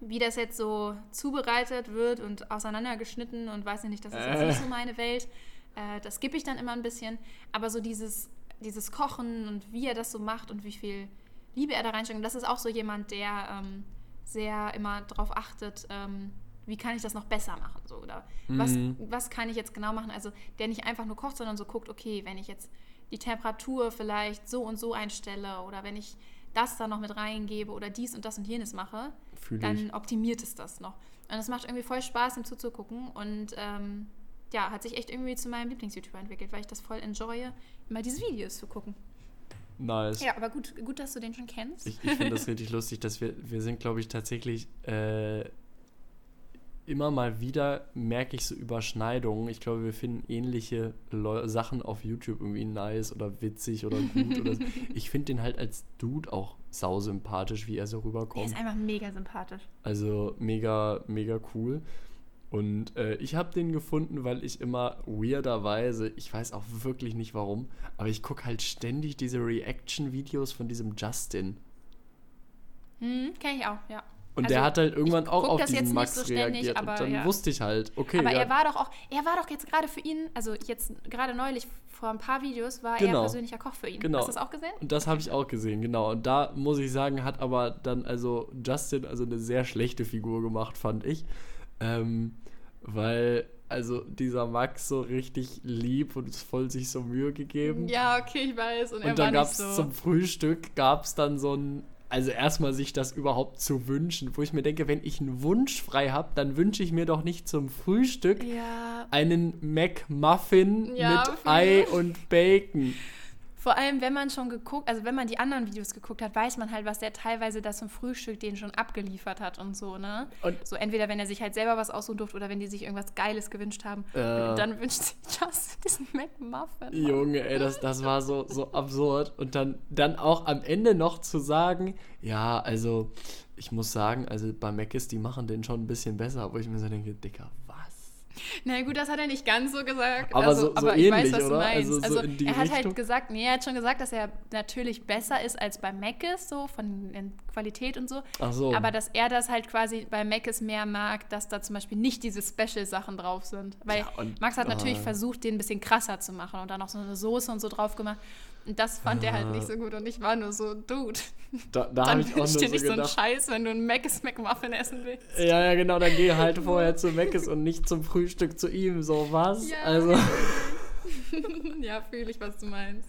wie das jetzt so zubereitet wird und auseinandergeschnitten und weiß ich nicht, das ist jetzt Äh. nicht so meine Welt. Äh, das gebe ich dann immer ein bisschen. Aber so dieses, dieses Kochen und wie er das so macht und wie viel Liebe er da reinsteckt, und das ist auch so jemand, der ähm, sehr immer darauf achtet, ähm, wie kann ich das noch besser machen? So, oder was, was kann ich jetzt genau machen? Also der nicht einfach nur kocht, sondern so guckt, okay, wenn ich jetzt die Temperatur vielleicht so und so einstelle oder wenn ich das da noch mit reingebe oder dies und das und jenes mache, Fühl dann ich. optimiert es das noch. Und es macht irgendwie voll Spaß, ihm zuzugucken und ähm, ja, hat sich echt irgendwie zu meinem Lieblings-YouTuber entwickelt, weil ich das voll enjoye, immer diese Videos zu gucken. Nice. Ja, aber gut, gut, dass du den schon kennst. Ich, ich finde das richtig lustig, dass wir, wir sind, glaube ich, tatsächlich äh, immer mal wieder, merke ich so Überschneidungen. Ich glaube, wir finden ähnliche Leu Sachen auf YouTube irgendwie nice oder witzig oder gut. oder so. Ich finde den halt als Dude auch sausympathisch, wie er so rüberkommt. ist einfach mega sympathisch. Also mega, mega cool. Und äh, ich habe den gefunden, weil ich immer weirderweise, ich weiß auch wirklich nicht warum, aber ich gucke halt ständig diese Reaction-Videos von diesem Justin. Hm, kenn ich auch, ja. Und Also, der hat halt irgendwann auch auf diesen Max so ständig, reagiert. aber und dann ja. wusste ich halt, okay, Aber ja, er war doch auch, er war doch jetzt gerade für ihn, also jetzt gerade neulich vor ein paar Videos war Genau. er persönlicher Koch für ihn. Genau. Hast du das auch gesehen? und das habe ich auch gesehen, genau. Und da muss ich sagen, hat aber dann also Justin also eine sehr schlechte Figur gemacht, fand ich. Ähm, weil also dieser Max so richtig lieb und voll sich so Mühe gegeben. Ja, okay, ich weiß. Und, Und dann gab es zum Frühstück, gab es dann so ein, also erstmal sich das überhaupt zu wünschen, wo ich mir denke, wenn ich einen Wunsch frei habe, dann wünsche ich mir doch nicht zum Frühstück Ja, einen McMuffin Ja, mit. Ei und Bacon. Vor allem, wenn man schon geguckt, also wenn man die anderen Videos geguckt hat, weiß man halt, was der teilweise da zum Frühstück den schon abgeliefert hat und so, ne? Und- so entweder, wenn er sich halt selber was aussuchen durfte oder wenn die sich irgendwas Geiles gewünscht haben. Äh. Und dann wünscht sich Justin diesen McMuffin. Junge, ey, das, das war so, so absurd. Und dann, dann auch am Ende noch zu sagen, ja, also ich muss sagen, also bei Mc's, die machen den schon ein bisschen besser, wo ich mir so denke, Dicker? Na gut, das hat er nicht ganz so gesagt. Aber also, so- so aber ich weiß, ähnlich, was du oder? meinst. Also Also, so die er hat Richtung? halt gesagt, nee, er hat schon gesagt, dass er natürlich besser ist als bei Mc's, so von in Qualität und so. Ach so. Aber dass er das halt quasi bei Mc's mehr mag, dass da zum Beispiel nicht diese Special-Sachen drauf sind. Weil Ja, und- Max hat natürlich ah. versucht, den ein bisschen krasser zu machen und dann noch so eine Soße und so drauf gemacht. Und das fand er halt nicht so gut. Und ich war nur so, Dude, Da, da dann ich wünsch so dir nicht so einen gedacht. Scheiß, wenn du einen Mc's McMuffin essen willst. ja, ja, genau, dann geh halt vorher zu Mc's und nicht zum Frühstück zu ihm, so was? Ja. Also, ja, fühle ich, was du meinst.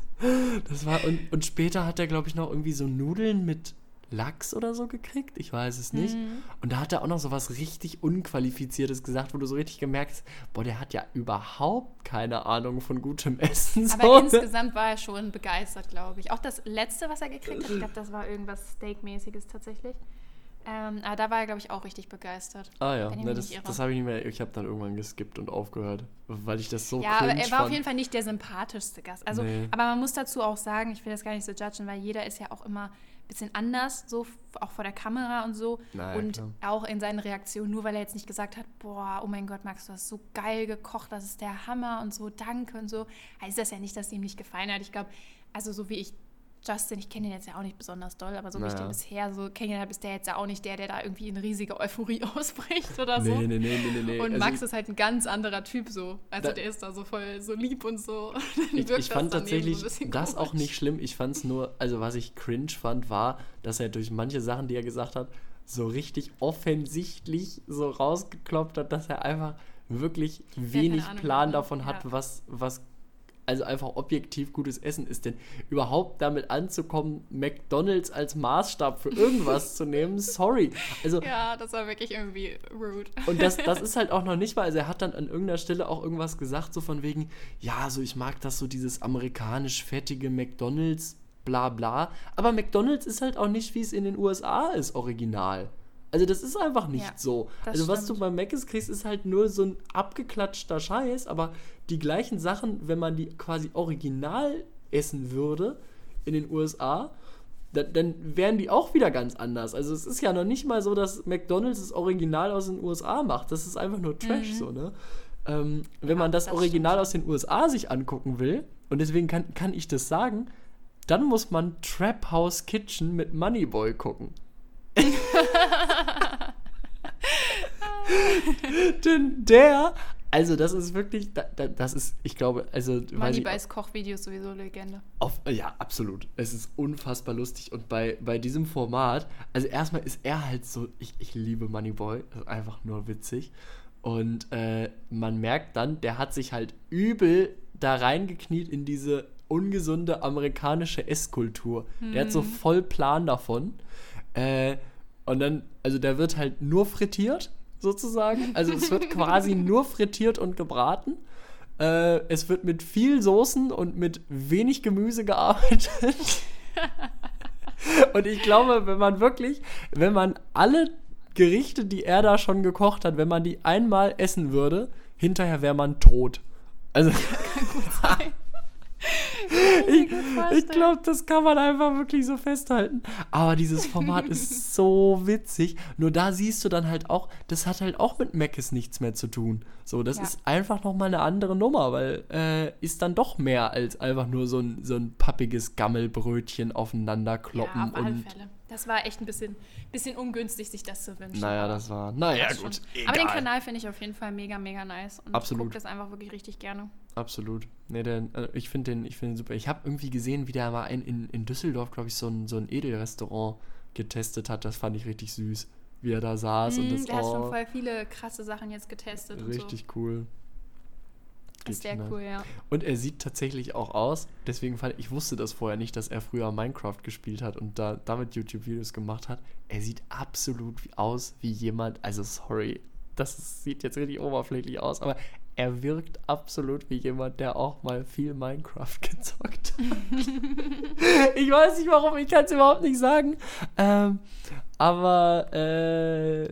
das war, und, und später hat er, glaube ich, noch irgendwie so Nudeln mit Lachs oder so gekriegt, ich weiß es nicht. Mhm. Und da hat er auch noch so was richtig Unqualifiziertes gesagt, wo du so richtig gemerkt hast, boah, der hat ja überhaupt keine Ahnung von gutem Essen. Aber so, ne? insgesamt war er schon begeistert, glaube ich. Auch das letzte, was er gekriegt hat, ich glaube, das war irgendwas Steakmäßiges tatsächlich. Ähm, aber da war er, glaube ich, auch richtig begeistert. Ah ja, ne, das, das habe ich nicht mehr, ich habe dann irgendwann geskippt und aufgehört, weil ich das so Ja, aber er war auf fand. jeden Fall nicht der sympathischste Gast. Also, Nee. aber man muss dazu auch sagen, ich will das gar nicht so judgen, weil jeder ist ja auch immer bisschen anders, so auch vor der Kamera und so. Na ja, und klar. auch in seinen Reaktionen, nur weil er jetzt nicht gesagt hat, boah, oh mein Gott, Max, du hast so geil gekocht, das ist der Hammer und so, danke und so, heißt das ja nicht, dass es ihm nicht gefallen hat. Ich glaube, also so wie ich Justin, ich kenne ihn jetzt ja auch nicht besonders doll, aber so wie ich Naja. den bisher so kennengelernt habe, ist der jetzt ja auch nicht der, der da irgendwie in riesige Euphorie ausbricht oder so. Nee, nee, nee, nee, nee. Und Also Max ist halt ein ganz anderer Typ so. Also Da- der ist da so voll so lieb und so. Ich, ich fand tatsächlich so das auch komisch. nicht schlimm. Ich fand es nur, also was ich cringe fand, war, dass er durch manche Sachen, die er gesagt hat, so richtig offensichtlich so rausgekloppt hat, dass er einfach wirklich wenig Plan davon, davon hat, ja. was, was also einfach objektiv gutes Essen ist. Denn überhaupt damit anzukommen, McDonalds als Maßstab für irgendwas zu nehmen, sorry. Also Ja, das war wirklich irgendwie rude. und das, das ist halt auch noch nicht mal, also er hat dann an irgendeiner Stelle auch irgendwas gesagt, so von wegen, ja, so ich mag das so dieses amerikanisch fettige McDonalds, bla bla. Aber McDonalds ist halt auch nicht, wie es in den USA ist, original. Also das ist einfach nicht Ja, so. Also was du stimmt. beim Mc's kriegst, ist halt nur so ein abgeklatschter Scheiß, aber die gleichen Sachen, wenn man die quasi original essen würde in den USA, dann, dann wären die auch wieder ganz anders. Also es ist ja noch nicht mal so, dass McDonald's das Original aus den USA macht. Das ist einfach nur Trash so, ne? Ähm, wenn man das, das Original stimmt. aus den USA sich angucken will, und deswegen kann, kann ich das sagen, dann muss man Trap House Kitchen mit Moneyboy gucken. Denn der, Also, das ist wirklich, da, da, das ist, ich glaube, also. Moneybuys Kochvideos sowieso Legende. Auf, ja, absolut. Es ist unfassbar lustig. Und bei, bei diesem Format, also erstmal ist er halt so, ich, ich liebe Moneyboy, das ist einfach nur witzig. Und äh, man merkt dann, der hat sich halt übel da reingekniet in diese ungesunde amerikanische Esskultur. Der hat so voll Plan davon. Äh, und dann, also der wird halt nur frittiert, sozusagen. Also es wird quasi nur frittiert und gebraten. Äh, es wird mit viel Soßen und mit wenig Gemüse gearbeitet. und ich glaube, wenn man wirklich, wenn man alle Gerichte, die er da schon gekocht hat, wenn man die einmal essen würde, hinterher wäre man tot. Also ich, ich glaube, das kann man einfach wirklich so festhalten. Aber dieses Format ist so witzig. Nur da siehst du dann halt auch, das hat halt auch mit Meckes nichts mehr zu tun. So, das Ja. ist einfach nochmal eine andere Nummer, weil äh, ist dann doch mehr als einfach nur so ein, so ein pappiges Gammelbrötchen aufeinander kloppen. ja, und Fälle. Das war echt ein bisschen, bisschen ungünstig, sich das zu wünschen. naja, das war. Naja, passt gut. Egal. Aber den Kanal finde ich auf jeden Fall mega, mega nice. Und Absolut. ich gucke das einfach wirklich richtig gerne. Absolut. Nee, der, äh, ich finde den, ich find den super. Ich habe irgendwie gesehen, wie der mal ein, in, in Düsseldorf, glaube ich, so ein, so ein Edelrestaurant getestet hat. Das fand ich richtig süß, wie er da saß und Mm, das der hat schon oh, voll viele krasse Sachen jetzt getestet und so. richtig cool. Richtig sehr cool, ja. Und er sieht tatsächlich auch aus, deswegen fand ich wusste das vorher nicht, dass er früher Minecraft gespielt hat und da damit YouTube-Videos gemacht hat. Er sieht absolut aus wie jemand, also sorry, das sieht jetzt richtig oberflächlich aus, aber er wirkt absolut wie jemand, der auch mal viel Minecraft gezockt hat. ich weiß nicht warum, ich kann es überhaupt nicht sagen. Ähm, aber äh,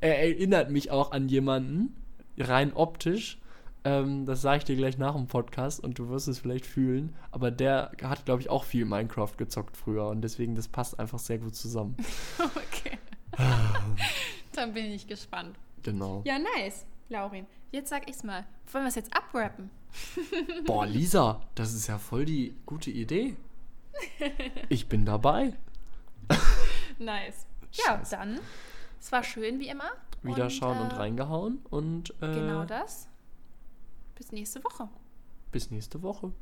er erinnert mich auch an jemanden, rein optisch. Ähm, das sage ich dir gleich nach dem Podcast und du wirst es vielleicht fühlen. Aber der hat, glaube ich, auch viel Minecraft gezockt früher und deswegen, das passt einfach sehr gut zusammen. Okay. Dann bin ich gespannt. Genau. Ja, nice, Laurin. Jetzt sag ich's mal. Wollen wir es jetzt abrappen? Boah, Lisa, das ist ja voll die gute Idee. Ich bin dabei. Nice. Ja, Scheiße. dann. Es war schön wie immer. Wieder schauen und äh, reingehauen und äh, Genau das. Bis nächste Woche. bis nächste Woche.